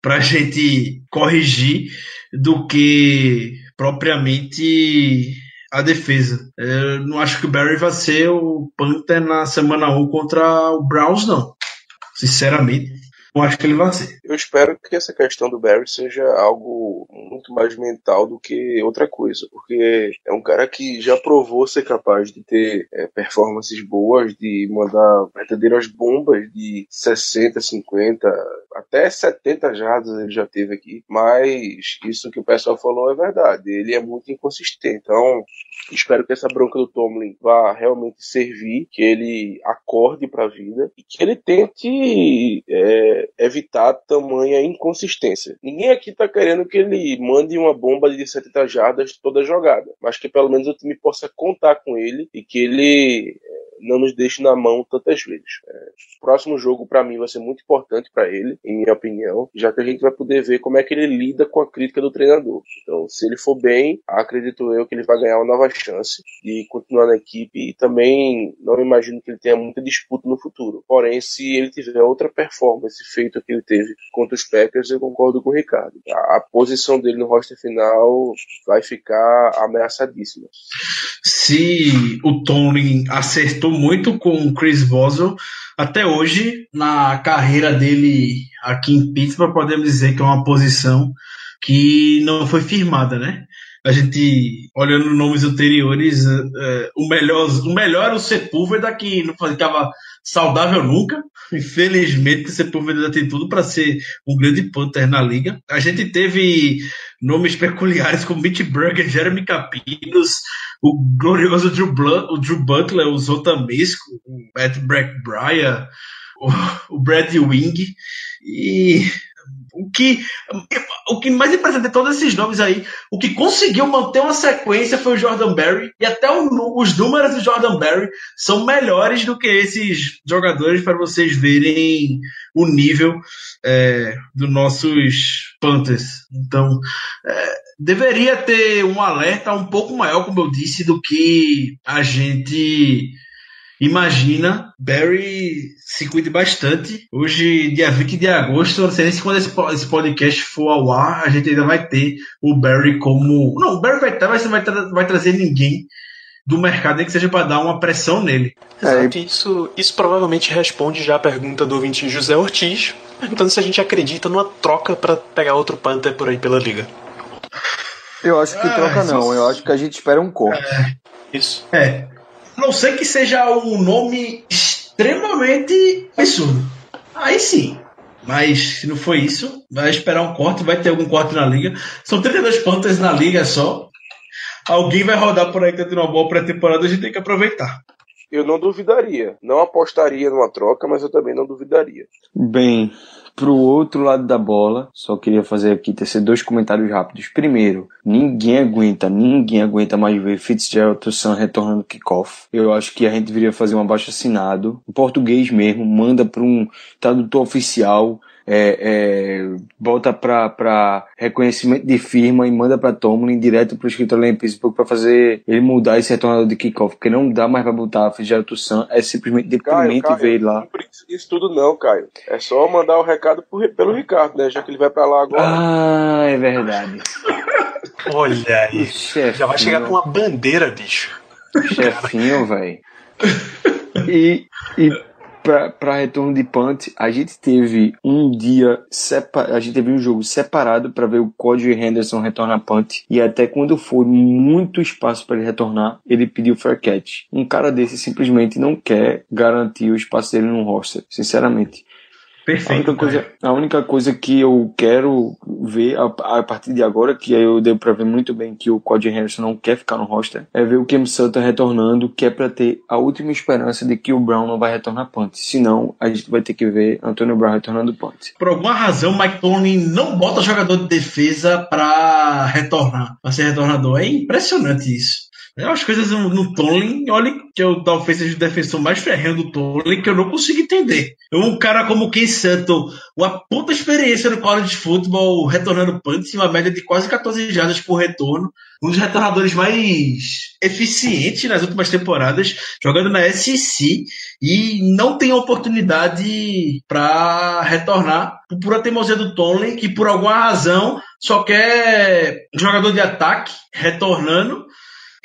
para a gente corrigir do que propriamente a defesa. Eu não acho que o Barry vai ser o Panther na semana 1 contra o Browns, não. Sinceramente eu acho que ele vai ser. Eu espero que essa questão do Barry seja algo muito mais mental do que outra coisa, porque é um cara que já provou ser capaz de ter é, performances boas, de mandar verdadeiras bombas de 60, 50, até 70 jardas ele já teve aqui, mas isso que o pessoal falou é verdade, ele é muito inconsistente. Então, espero que essa bronca do Tomlin vá realmente servir, que ele acorde para a vida e que ele tente é, evitar tamanha inconsistência. Ninguém aqui está querendo que ele mande uma bomba de 70 jardas toda jogada, mas que pelo menos o time possa contar com ele e que ele não nos deixe na mão tantas vezes. É, o próximo jogo, para mim, vai ser muito importante para ele, em minha opinião, já que a gente vai poder ver como é que ele lida com a crítica do treinador. Então, se ele for bem, acredito eu que ele vai ganhar uma nova chance de continuar na equipe e também não imagino que ele tenha muita disputa no futuro. Porém, se ele tiver outra performance feita que ele teve contra os Packers, eu concordo com o Ricardo. A, a posição dele no roster final vai ficar ameaçadíssima. Se o Tony acertou muito com o Chris Boswell. Até hoje, na carreira dele aqui em Pittsburgh, podemos dizer que é uma posição que não foi firmada, né? A gente, olhando nomes anteriores, é, o, melhor, o melhor era o Sepúlveda, que não ficava saudável nunca. Infelizmente, o Sepúlveda tem tudo para ser um grande Panther na liga. A gente teve nomes peculiares como Mitch Berger, Jeremy Capinos, o glorioso Drew, Blunt, o Drew Butler, o Zotamisco, o Matt Breyer, o, o Brad Wing. E o que, o que mais impressionante de todos esses nomes aí, o que conseguiu manter uma sequência foi o Jordan Berry, e até o, os números do Jordan Berry são melhores do que esses jogadores para vocês verem o nível é, dos nossos Panthers. Então, é, deveria ter um alerta um pouco maior, como eu disse, do que a gente Imagina, Barry se cuide bastante. Hoje, dia 20 de agosto, não sei nem se quando esse podcast for ao ar, a gente ainda vai ter o Barry como. Não, o Barry vai estar, mas você vai, tra vai trazer ninguém do mercado, nem que seja para dar uma pressão nele. Exato, é. isso, isso provavelmente responde já a pergunta do ouvinte José Ortiz, perguntando se a gente acredita numa troca para pegar outro Panther por aí pela liga. Eu acho que ah, troca não, eu acho que a gente espera um corte. É. Isso. É. A não ser que seja um nome extremamente absurdo. Aí sim. Mas se não for isso, vai esperar um corte, vai ter algum corte na liga. São 32 Panthers na liga só. Alguém vai rodar por aí tendo uma boa pré-temporada, a gente tem que aproveitar. Eu não duvidaria. Não apostaria numa troca, mas eu também não duvidaria. Bem, pro outro lado da bola, só queria fazer aqui tecer dois comentários rápidos. Primeiro, ninguém aguenta, ninguém aguenta mais ver Fitzgerald Toussaint retornando kickoff. Eu acho que a gente deveria fazer um abaixo assinado, em português mesmo, manda para um tradutor oficial é, é, bota para reconhecimento de firma e manda para Tomlin direto pro escritório em Pittsburgh para fazer ele mudar esse retornador de kickoff, porque não dá mais para botar Fitzgerald Toussaint, é simplesmente deprimente ver ele lá. isso tudo não, Caio. É só mandar o recado pro, pelo Ricardo, né? Já que ele vai pra lá agora. Ah, é verdade. (laughs) Olha aí. Chefinho, Já vai chegar com uma bandeira, bicho. chefinho, velho. (laughs) E, e pra retorno de punt, a gente teve um dia separa, a gente teve um jogo separado para ver o Cody Henderson retornar punt e até quando foi muito espaço para ele retornar, ele pediu fair catch. Um cara desse simplesmente não quer garantir o espaço dele no roster, sinceramente. A única, Perfeito. coisa, a única coisa que eu quero ver a, a partir de agora, que aí eu deu pra ver muito bem que o Cody Henderson não quer ficar no roster, é ver o Cam Sutton retornando, que é pra ter a última esperança de que o Brown não vai retornar punt. Senão, a gente vai ter que ver Antônio Brown retornando punt. Por alguma razão, o Mike Tomlin não bota jogador de defesa pra retornar, pra ser retornador. É impressionante isso. Umas coisas no, no Tomlin, olha que eu talvez seja o defensor mais ferrenho do Tomlin, que eu não consigo entender. Um cara como Ken Sutton, uma puta experiência no college de futebol, retornando punt, uma média de quase 14 jardas por retorno. Um dos retornadores mais eficientes nas últimas temporadas, jogando na SEC, e não tem oportunidade para retornar por pura teimosia do Tomlin, que por alguma razão só quer jogador de ataque retornando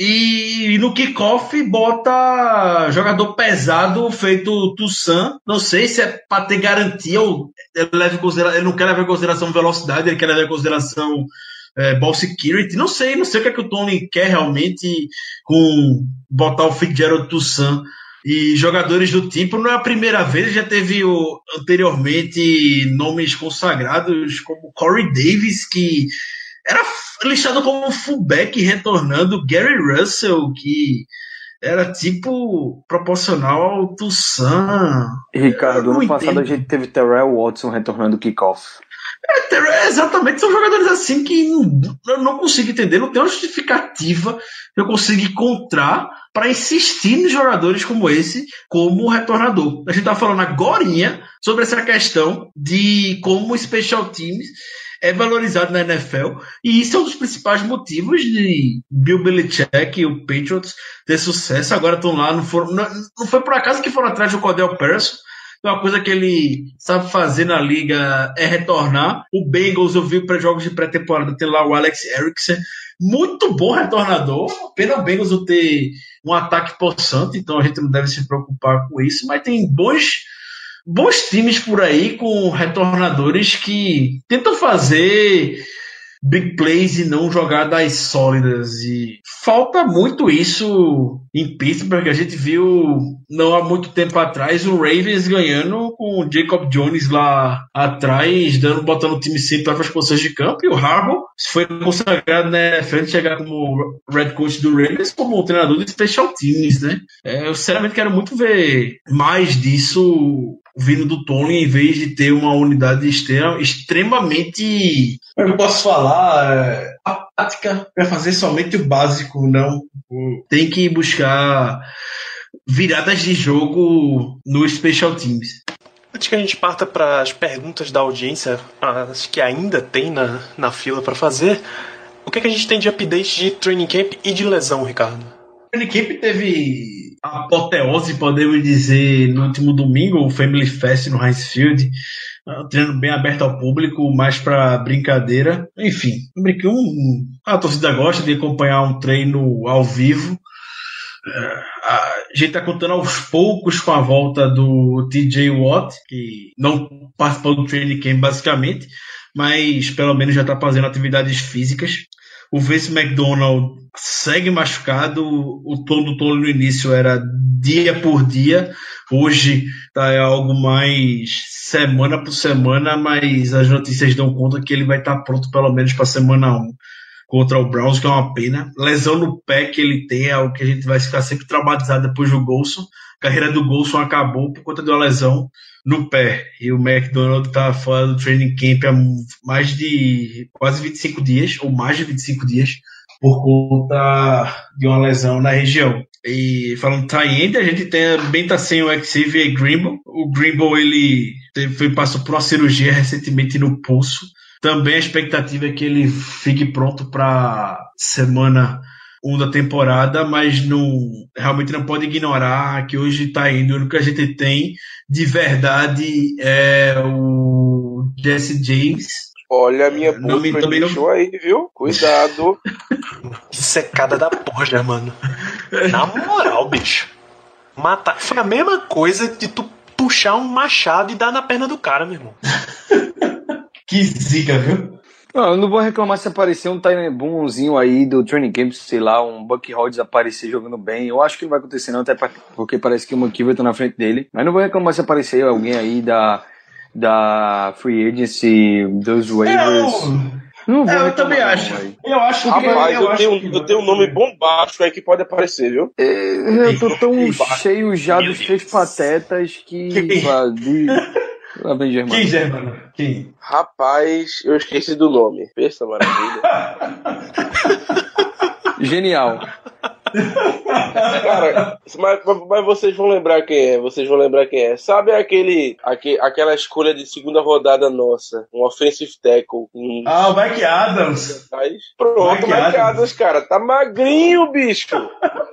e no kickoff bota jogador pesado feito Tussan. Não sei se é para ter garantia ou ele, leva ele não quer levar em consideração velocidade, ele quer levar em consideração é, ball security. Não sei, não sei o que, é que o Tony quer realmente com botar o Fitzgerald Tussan e jogadores do tipo. Não é a primeira vez, já teve o, anteriormente nomes consagrados como Corey Davis, que era listado como fullback retornando, Gary Russell, que era tipo proporcional ao Tussan. Ricardo, ano passado a gente teve Terrell Watson retornando kickoff. É, Exatamente, são jogadores assim que não- eu não consigo entender, não tem uma justificativa que eu consiga encontrar para insistir nos jogadores como esse como retornador. A gente tá falando agora sobre essa questão de como special teams é valorizado na NFL e isso é um dos principais motivos de Bill Belichick e o Patriots ter sucesso. Agora estão lá, não, foram, não, não foi por acaso que foram atrás do Cordell Patterson, uma coisa que ele sabe fazer na liga é retornar. O Bengals, eu vi para jogos de pré-temporada, tem lá o Alex Erickson, muito bom retornador. Pena o Bengals não ter um ataque possante, então a gente não deve se preocupar com isso, mas tem bons bons times por aí com retornadores que tentam fazer big plays e não jogadas sólidas. E falta muito isso em Pittsburgh. A gente viu não há muito tempo atrás o Ravens ganhando com o Jacob Jones lá atrás, dando, botando o time sempre para as posições de campo. E o Harbaugh foi consagrado NFL de chegar como red coach do Ravens como um treinador de special teams, né? É, eu sinceramente quero muito ver mais disso vindo do Tony em vez de ter uma unidade extrema, extremamente. Como eu posso falar? é, apática para fazer somente o básico, não. Tem que buscar viradas de jogo no Special Teams. Antes que a gente parta para as perguntas da audiência, as que ainda tem na, na fila para fazer, o que, é que a gente tem de update de training camp e de lesão, Ricardo? Training camp teve apoteose, podemos dizer, no último domingo, o Family Fest no Heinz Field. Um treino bem aberto ao público, mais para brincadeira. Enfim, um, a torcida gosta de acompanhar um treino ao vivo. É, a gente está contando aos poucos com a volta do TJ Watt, que não participou do training camp basicamente, mas pelo menos já está fazendo atividades físicas. O Vince McDonald segue machucado. O tom do Tony no início era dia por dia. Hoje tá algo mais semana por semana, mas as notícias dão conta que ele vai estar pronto pelo menos para semana 1 contra o Browns, que é uma pena. Lesão no pé que ele tem é algo que a gente vai ficar sempre traumatizado depois do Golson. A carreira do Golson acabou por conta de uma lesão no pé. E o McDonald tá fora do training camp há mais de quase 25 dias, ou mais de 25 dias, por conta de uma lesão na região. E falando end, a gente tem, também tá sem o Xavier Grimble. O Grimble, ele teve, foi, passou por uma cirurgia recentemente no pulso. Também a expectativa é que ele fique pronto para semana 1 da temporada, mas não, realmente não pode ignorar que hoje está indo. O que a gente tem de verdade é o Jesse James. Olha a minha Não me- também não- aí, viu? Cuidado. (laughs) Que secada da porra, mano. Na moral, bicho. Matar. Foi a mesma coisa de tu puxar um machado e dar na perna do cara, meu irmão. (laughs) Que zica, viu? Não, eu não vou reclamar se aparecer um time bonzinho aí do training camp, sei lá, um Bucky Hodges aparecer jogando bem. Eu acho que não vai acontecer não, até porque parece que o McKee tá na frente dele. Mas não vou reclamar se aparecer alguém aí da, da Free Agency, dos waivers. Não vou É, eu também não, acho. véi. Eu acho que Rapaz, eu, acho tenho, que- eu tenho um nome bombástico aí que pode aparecer, viu? É, Eu tô tão cheio já dos três patetas que... De... (laughs) Lá vem Germano. Quem, Germano? Quem? Rapaz, eu esqueci do nome. Pensa, maravilha. (laughs) (laughs) Genial. Cara, mas, mas vocês vão lembrar quem é, vocês vão lembrar quem é. Sabe aquele, aque- aquela escolha de segunda rodada nossa? Um offensive tackle. Um... Ah, o Mike Adams. Pronto, Mike Mike Adams. Adams, cara, tá magrinho, bicho.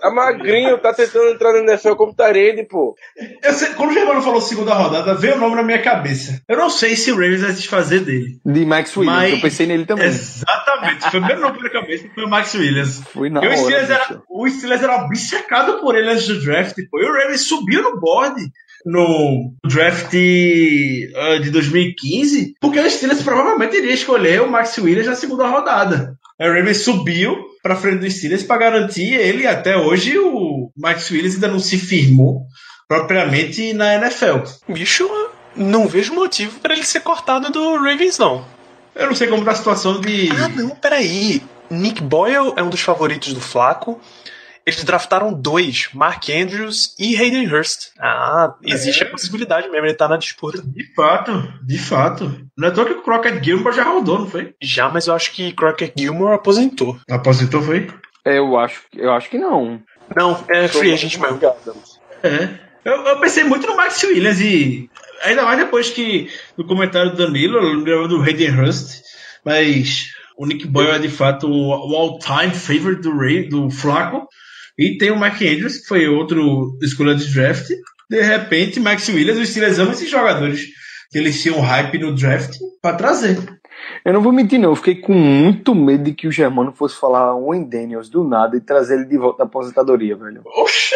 Tá magrinho, tá tentando entrar na NFL como Tarene, pô. Eu sei- quando o Germano falou segunda rodada, veio o nome na minha cabeça. Eu não sei se o Ravens vai se desfazer dele. De Max Williams, Mas- eu pensei nele também. Exatamente. Foi o primeiro nome na cabeça foi o Max Williams. Foi na o hora, Steelers, era, bicho. O Steelers era obcecado por ele antes do draft. Pô. E o Ravens subiu no board no draft ah, de 2015, porque o Steelers provavelmente iria escolher o Max Williams na segunda rodada. O Ravens subiu para frente do Steelers para garantir ele. Até hoje o Max Williams ainda não se firmou propriamente na NFL. Bicho, não vejo motivo pra ele ser cortado do Ravens, não. Eu não sei como tá a situação de. Ah, não, peraí. Nick Boyle é um dos favoritos do Flaco. Eles draftaram dois, Mark Andrews e Hayden Hurst. Ah, existe a possibilidade mesmo, ele tá na disputa. De fato, de fato. Não é toa que o Crockett Gilmore já rodou, não foi? Já, mas eu acho que Crocker Gilmore aposentou. Aposentou, foi? É, eu acho, eu acho que não. Não, é free agent mesmo. É. Eu, eu pensei muito no Max Williams e. Ainda mais depois que no comentário do Danilo, do Hayden Hurst, mas o Nick Boyle é de fato o, o all-time favorite do, Ray, do Flaco. E tem o Mark Andrews, que foi outro escolha de draft. De repente, Max Williams, os Steelers amam esses jogadores. Que eles tinham hype no draft pra trazer. Eu não vou mentir, não. Eu fiquei com muito medo de que o Germano fosse falar um Wayne Daniels do nada e trazer ele de volta da aposentadoria, velho. Oxe,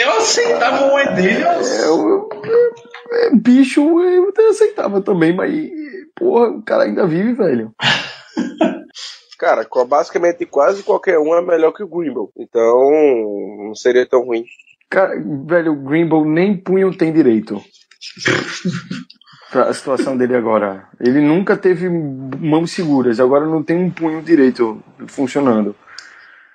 eu aceitava o Daniels. É, eu, eu- é, bicho, eu até aceitava também, mas, porra, o cara ainda vive, velho. (laughs) Cara, basicamente quase qualquer um é melhor que o Greenville. Então, não seria tão ruim. Cara, velho, o Greenbow nem punho tem direito. (laughs) pra a situação dele agora. Ele nunca teve mãos seguras, agora não tem um punho direito funcionando.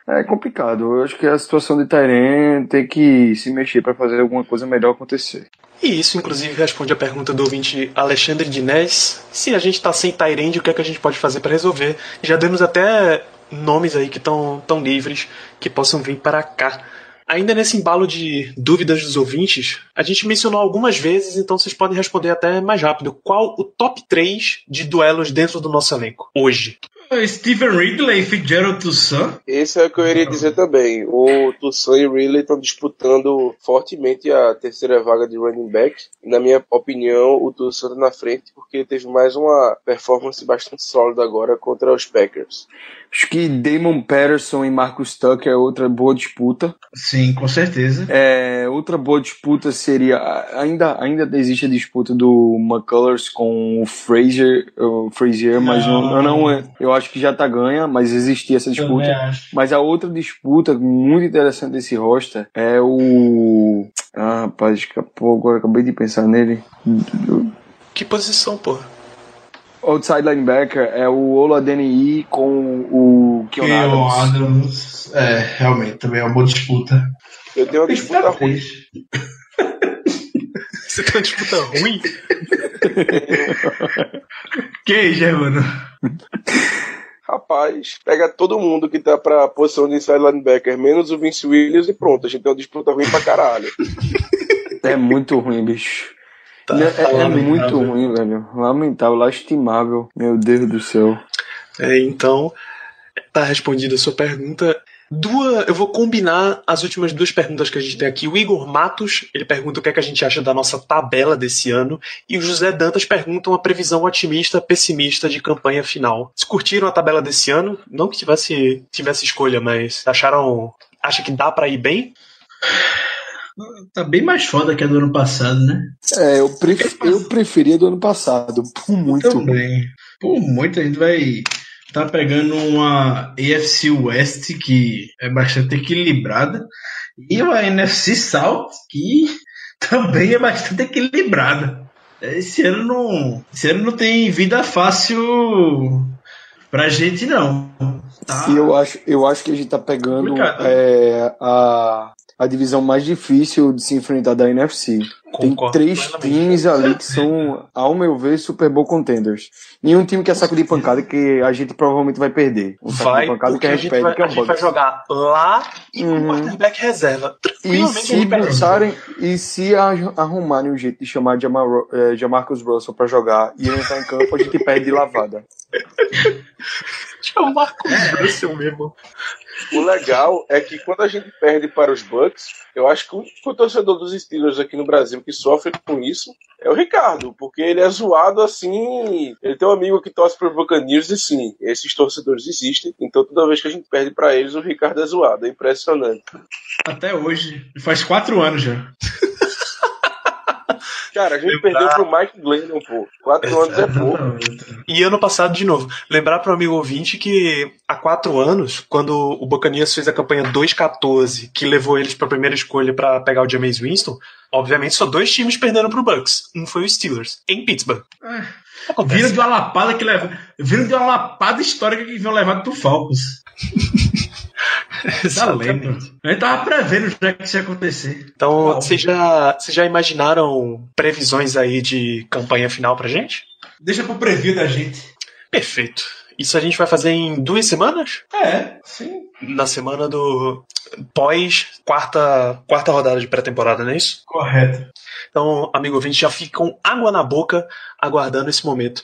É complicado. Eu acho que a situação de Tyrene tem que se mexer pra fazer alguma coisa melhor acontecer. E isso, inclusive, responde a pergunta do ouvinte Alexandre Dinés. Se a gente tá sem Tyrande, o que é que a gente pode fazer para resolver? Já demos até nomes aí que estão tão livres que possam vir para cá. Ainda nesse embalo de dúvidas dos ouvintes, a gente mencionou algumas vezes, então vocês podem responder até mais rápido. Qual o top 3 de duelos dentro do nosso elenco hoje? Steven Ridley e Fitzgerald Toussaint. Esse é o que eu iria dizer também. O Toussaint e o Ridley estão disputando fortemente a terceira vaga de running back. Na minha opinião, o Toussaint tá na frente porque teve mais uma performance bastante sólida agora contra os Packers. Acho que Damon Patterson e Marcus Tucker é outra boa disputa. Sim, com certeza. É, outra boa disputa seria. Ainda, ainda existe a disputa do McCullers com o Frazier, o Frazier mas Não. não, não é. Eu acho que já tá ganha, mas existia essa disputa. Mas a outra disputa muito interessante desse roster é o. Ah, rapaz, escapou, agora acabei de pensar nele. Que posição, porra? Outside linebacker é o Oladeni com o Keon Keon Adams. Adams. É, realmente, também é uma boa disputa. Eu tenho uma disputa ruim. Você tem uma disputa ruim? (laughs) Quem, Germano? Rapaz, pega todo mundo que tá pra posição de inside linebacker, menos o Vince Williams e pronto. A gente tem uma disputa ruim pra caralho. (laughs) É muito ruim, bicho. Tá, é, é muito ruim, velho. Lamentável, lastimável. Meu Deus do céu. É, então, tá respondida a sua pergunta. Duas, eu vou combinar as últimas duas perguntas que a gente tem aqui. O Igor Matos, ele pergunta o que, é que a gente acha da nossa tabela desse ano. E o José Dantas pergunta uma previsão otimista, pessimista de campanha final. Vocês curtiram a tabela desse ano? Não que tivesse, tivesse escolha, mas acharam. Acha que dá para ir bem? Tá bem mais foda que a do ano passado, né? É, eu, pref... eu preferia do ano passado, por muito. Também. Por muito, a gente vai tá pegando uma AFC West que é bastante equilibrada e uma NFC South que (laughs) também é bastante equilibrada. Esse ano não, esse ano não tem vida fácil pra gente não. Tá? Eu acho, eu acho que a gente tá pegando é, a, a divisão mais difícil de se enfrentar da NFC. Tem Concordo três plenamente. times ali que são, ao meu ver, Super Bowl contenders. Nenhum time que é saco de pancada que a gente provavelmente vai perder. Um saco Vai, de pancada que a gente vai, que é a gente vai jogar lá e com Uhum. quarterback reserva. E se pensarem, e se ar- arrumarem um jeito de chamar Jamar, eh, Jamarcus Russell pra jogar e ele entrar em campo, a gente perde de lavada. (laughs) O Marcos Russell mesmo. O legal é que quando a gente perde para os Bucks, eu acho que o único torcedor dos Steelers aqui no Brasil que sofre com isso é o Ricardo, porque ele é zoado assim. Ele tem um amigo que torce para o Buccaneers e sim, esses torcedores existem. Então toda vez que a gente perde para eles, o Ricardo é zoado. É impressionante. Até hoje. Faz quatro anos já. (laughs) Cara, a gente Lembrar- perdeu pro Mike Glennon, pô. Quatro anos é pouco. E ano passado, de novo, lembrar para o amigo ouvinte que há quatro anos, quando o Buccaneers fez a campanha 2-14, que levou eles para a primeira escolha para pegar o Jameis Winston, obviamente só dois times perderam pro Bucks. Um foi o Steelers, em Pittsburgh. Acontece. Viram de uma lapada que leva. Viram de uma lapada histórica que vinham levado pro Falcons. (laughs) Tá (laughs) Exatamente. lendo. A gente tava prevendo já que isso ia acontecer. Então, Uau. vocês já, vocês já imaginaram previsões aí de campanha final pra gente? Deixa pro preview da gente. Perfeito. Isso a gente vai fazer em duas semanas? É, sim. Na semana do pós quarta, quarta rodada de pré-temporada, não é isso? Correto. Então, amigo ouvinte, já fica com água na boca aguardando esse momento.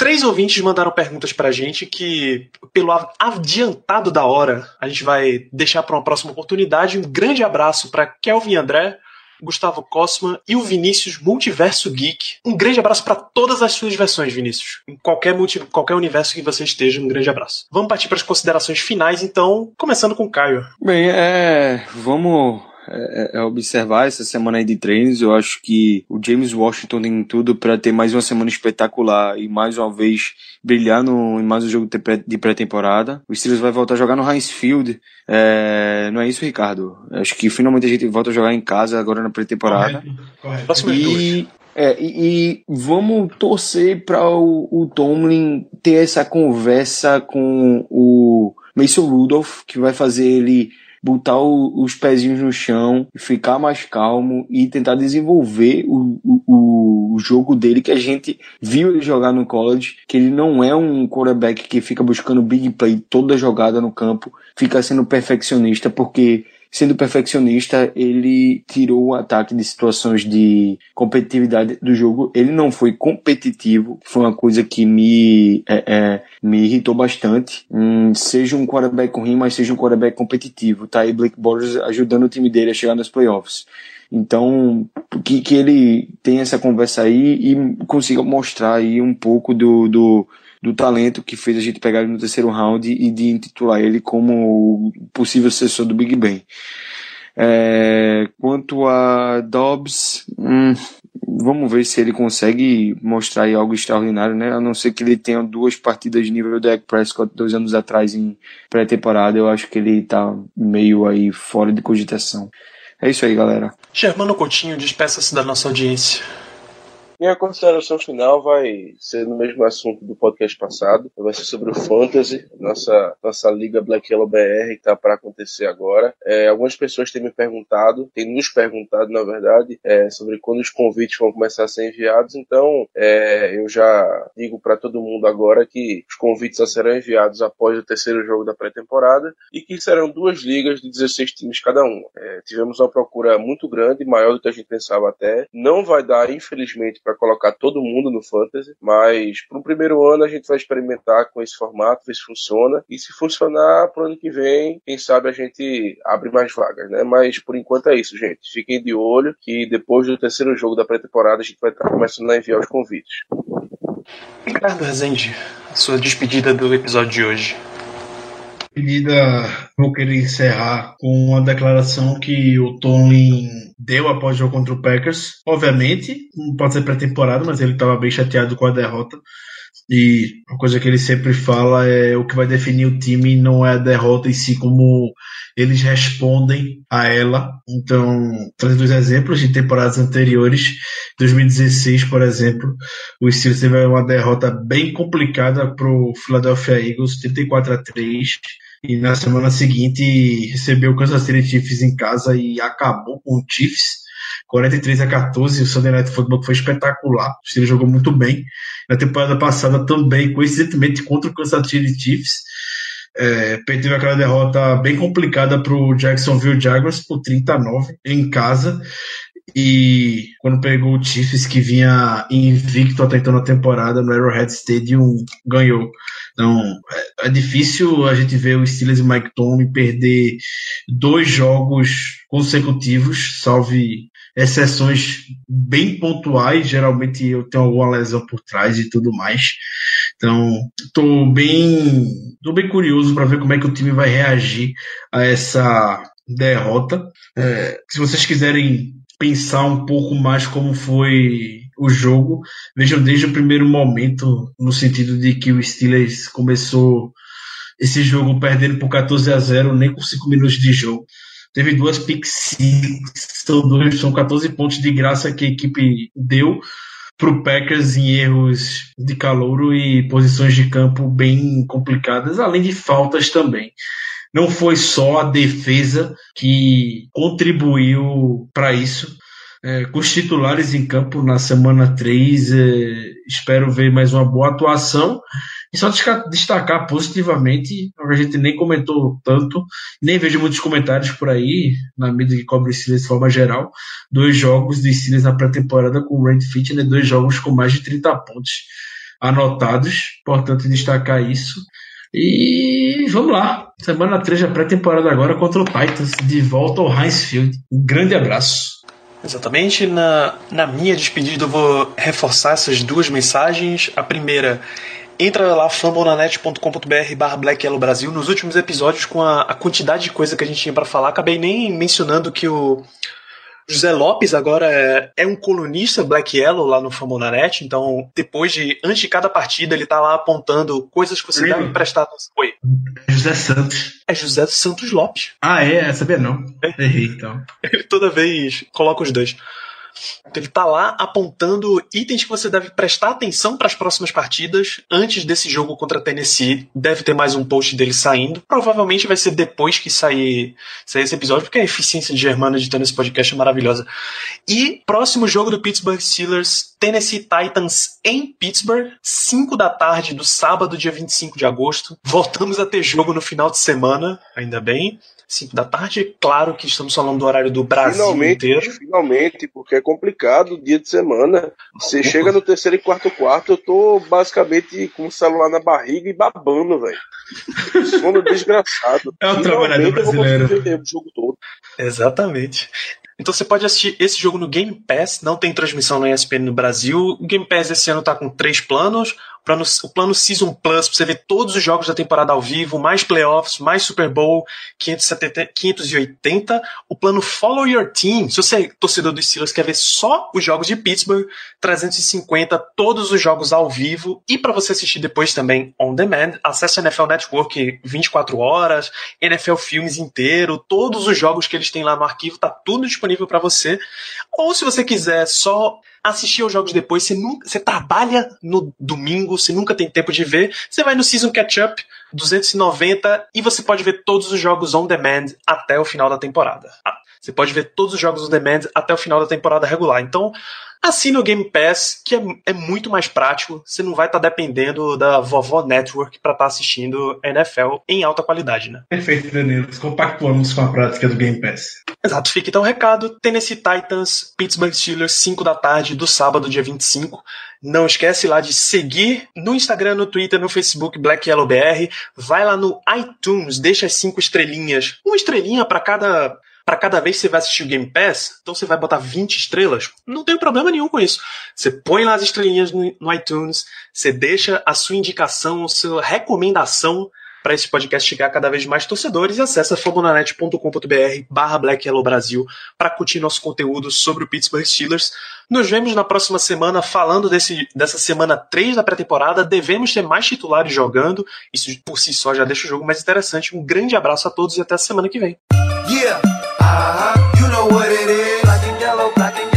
Três ouvintes mandaram perguntas pra gente que, pelo adiantado da hora, a gente vai deixar para uma próxima oportunidade. Um grande abraço para Kelvin André, Gustavo Cosma e o Vinícius Multiverso Geek. Um grande abraço para todas as suas versões, Vinícius. Em qualquer, multi, qualquer universo que você esteja, um grande abraço. Vamos partir para as considerações finais, então, começando com o Caio. Bem, é, vamos é, é observar essa semana aí de treinos. Eu acho que o James Washington tem tudo para ter mais uma semana espetacular e mais uma vez brilhar no, em mais um jogo de pré- de pré-temporada. O Steelers vai voltar a jogar no Heinz Field. É, não é isso, Ricardo? Acho que finalmente a gente volta a jogar em casa agora na pré-temporada. E, é, e, e vamos torcer para o, o Tomlin ter essa conversa com o Mason Rudolph, que vai fazer ele botar o- os pezinhos no chão, ficar mais calmo e tentar desenvolver o, o, o jogo dele que a gente viu ele jogar no college, que ele não é um quarterback que fica buscando big play toda jogada no campo, fica sendo perfeccionista, porque sendo perfeccionista, ele tirou o ataque de situações de competitividade do jogo. Ele não foi competitivo, foi uma coisa que me, é, é, me irritou bastante. Hum, seja um quarterback ruim, mas seja um quarterback competitivo. Tá aí Blake Bortles ajudando o time dele a chegar nos playoffs. Então, que, que ele tenha essa conversa aí e consiga mostrar aí um pouco do, do, do talento que fez a gente pegar ele no terceiro round e de intitular ele como possível sucessor do Big Ben. É, quanto a Dobbs, hum, vamos ver se ele consegue mostrar algo extraordinário, né? A não ser que ele tenha duas partidas de nível Dak Prescott dois anos atrás em pré-temporada, eu acho que ele tá meio aí fora de cogitação. É isso aí, galera. Germano Coutinho, despeça-se da nossa audiência. Minha consideração final vai ser no mesmo assunto do podcast passado, vai ser sobre o Fantasy, nossa, nossa liga Black Yellow BR que está para acontecer agora. É, algumas pessoas têm me perguntado, têm nos perguntado, na verdade, é, sobre quando os convites vão começar a ser enviados. Então, é, eu já digo para todo mundo agora que os convites só serão enviados após o terceiro jogo da pré-temporada e que serão duas ligas de 16 times cada uma. É, tivemos uma procura muito grande, maior do que a gente pensava até. Não vai dar, infelizmente, para para colocar todo mundo no Fantasy, mas para o primeiro ano a gente vai experimentar com esse formato, ver se funciona, e se funcionar pro ano que vem, quem sabe a gente abre mais vagas, né? Mas por enquanto é isso, gente. Fiquem de olho que depois do terceiro jogo da pré-temporada a gente vai estar começando a enviar os convites. Ricardo Rezende, a sua despedida do episódio de hoje. Despedida, vou querer encerrar com uma declaração que o Tomlin deu após o jogo contra o Packers. Obviamente, não pode ser pré-temporada, mas ele estava bem chateado com a derrota. E uma coisa que ele sempre fala é o que vai definir o time não é a derrota em si, como eles respondem a ela. Então, trazer dois exemplos de temporadas anteriores. 2016, por exemplo, o Steelers teve uma derrota bem complicada para o Philadelphia Eagles, 34 a 3 e na semana seguinte recebeu o Kansas City Chiefs em casa e acabou com o Chiefs. 43 a 14, o Sunday Night Football foi espetacular, o Steelers jogou muito bem. Na temporada passada também, coincidentemente contra o Kansas City Chiefs, é, aquela derrota bem complicada para o Jacksonville Jaguars por 39 em casa. E quando pegou o Chiefs, que vinha invicto até então na temporada no Arrowhead Stadium, ganhou. Então, é, é difícil a gente ver o Steelers e Mike Tomlin perder dois jogos consecutivos, salve exceções bem pontuais. Geralmente eu tenho alguma lesão por trás e tudo mais. Então, estou bem, tô bem curioso para ver como é que o time vai reagir a essa derrota. É, se vocês quiserem pensar um pouco mais como foi o jogo, vejam desde o primeiro momento, no sentido de que o Steelers começou esse jogo perdendo por 14 a 0, nem com 5 minutos de jogo. Teve duas pick são, dois, são 14 pontos de graça que a equipe deu para o Packers em erros de calouro e posições de campo bem complicadas, além de faltas também. Não foi só a defesa que contribuiu para isso. É, com os titulares em campo na semana 3, é, espero ver mais uma boa atuação e só destacar positivamente, a gente nem comentou tanto, nem vejo muitos comentários por aí, na mídia que cobre o Steelers de forma geral, dois jogos do Steelers na pré-temporada com o Rand Fitness, dois jogos com mais de 30 pontos anotados, importante destacar isso. E vamos lá, semana 3 da pré-temporada agora contra o Titans, de volta ao Heinz Field. Um grande abraço. Exatamente. Na, na minha despedida, eu vou reforçar essas duas mensagens. A primeira entra lá fambonanet.com.br barra Black Brasil. Nos últimos episódios, com a, a quantidade de coisa que a gente tinha para falar, acabei nem mencionando que o José Lopes agora é, é, um colunista Black Yellow lá no Fambonanet, então depois de, antes de cada partida, ele tá lá apontando coisas que você deve prestar atenção. Oi. É José Santos. É José Santos Lopes. Ah, é? é sabia não. É. Errei, então. (laughs) Ele toda vez coloca os dois. Ele está lá apontando itens que você deve prestar atenção para as próximas partidas antes desse jogo contra Tennessee. Deve ter mais um post dele saindo. Provavelmente vai ser depois que sair, sair esse episódio, porque a eficiência de Germana de nesse podcast é maravilhosa. E próximo jogo do Pittsburgh Steelers, Tennessee Titans em Pittsburgh, 5 da tarde do sábado, dia 25 de agosto. Voltamos a ter jogo no final de semana, ainda bem. 5 da tarde. Claro que estamos falando do horário do Brasil finalmente, inteiro. Finalmente, porque é complicado o dia de semana. Você chega no terceiro e quarto quarto, eu tô basicamente com o celular na barriga e babando, velho. Sono desgraçado. (laughs) É o trabalhador brasileiro. o jogo todo. Exatamente. Então você pode assistir esse jogo no Game Pass, não tem transmissão na ESPN no Brasil. O Game Pass esse ano tá com três planos. Plano, o plano Season Plus, pra você ver todos os jogos da temporada ao vivo, mais playoffs, mais Super Bowl 570, 580. O plano Follow Your Team, se você é torcedor dos Steelers, quer ver só os jogos de Pittsburgh, 350, todos os jogos ao vivo. E para você assistir depois também on demand, acesse a NFL Network 24 horas, NFL Filmes inteiro, todos os jogos que eles têm lá no arquivo, tá tudo disponível para você. Ou se você quiser só assistir aos jogos depois, você, nunca, você trabalha no domingo, você nunca tem tempo de ver, você vai no Season Catch Up 290 e você pode ver todos os jogos on demand até o final da temporada. Você pode ver todos os jogos on demand até o final da temporada regular. Então, assine o Game Pass, que é, é muito mais prático. Você não vai estar tá dependendo da vovó Network para estar tá assistindo NFL em alta qualidade, né? Perfeito, Danilo. Compactuamos com a prática do Game Pass. Exato, fica então o recado. Tennessee Titans, Pittsburgh Steelers, 5 da tarde do sábado, dia 25. Não esquece lá de seguir no Instagram, no Twitter, no Facebook Black Yellow BR. Vai lá no iTunes, deixa as cinco estrelinhas. Uma estrelinha para cada para cada vez que você vai assistir o Game Pass, então você vai botar 20 estrelas, não tem problema nenhum com isso. Você põe lá as estrelinhas no, no iTunes, você deixa a sua indicação, a sua recomendação para esse podcast chegar a cada vez mais torcedores e acessa fogonanet.com.br barra Black Yellow Brasil para curtir nosso conteúdo sobre o Pittsburgh Steelers. Nos vemos na próxima semana falando desse, dessa semana 3 da pré-temporada. Devemos ter mais titulares jogando. Isso por si só já deixa o jogo mais interessante. Um grande abraço a todos e até a semana que vem. Uh-huh. You know what it is. Black and yellow, black and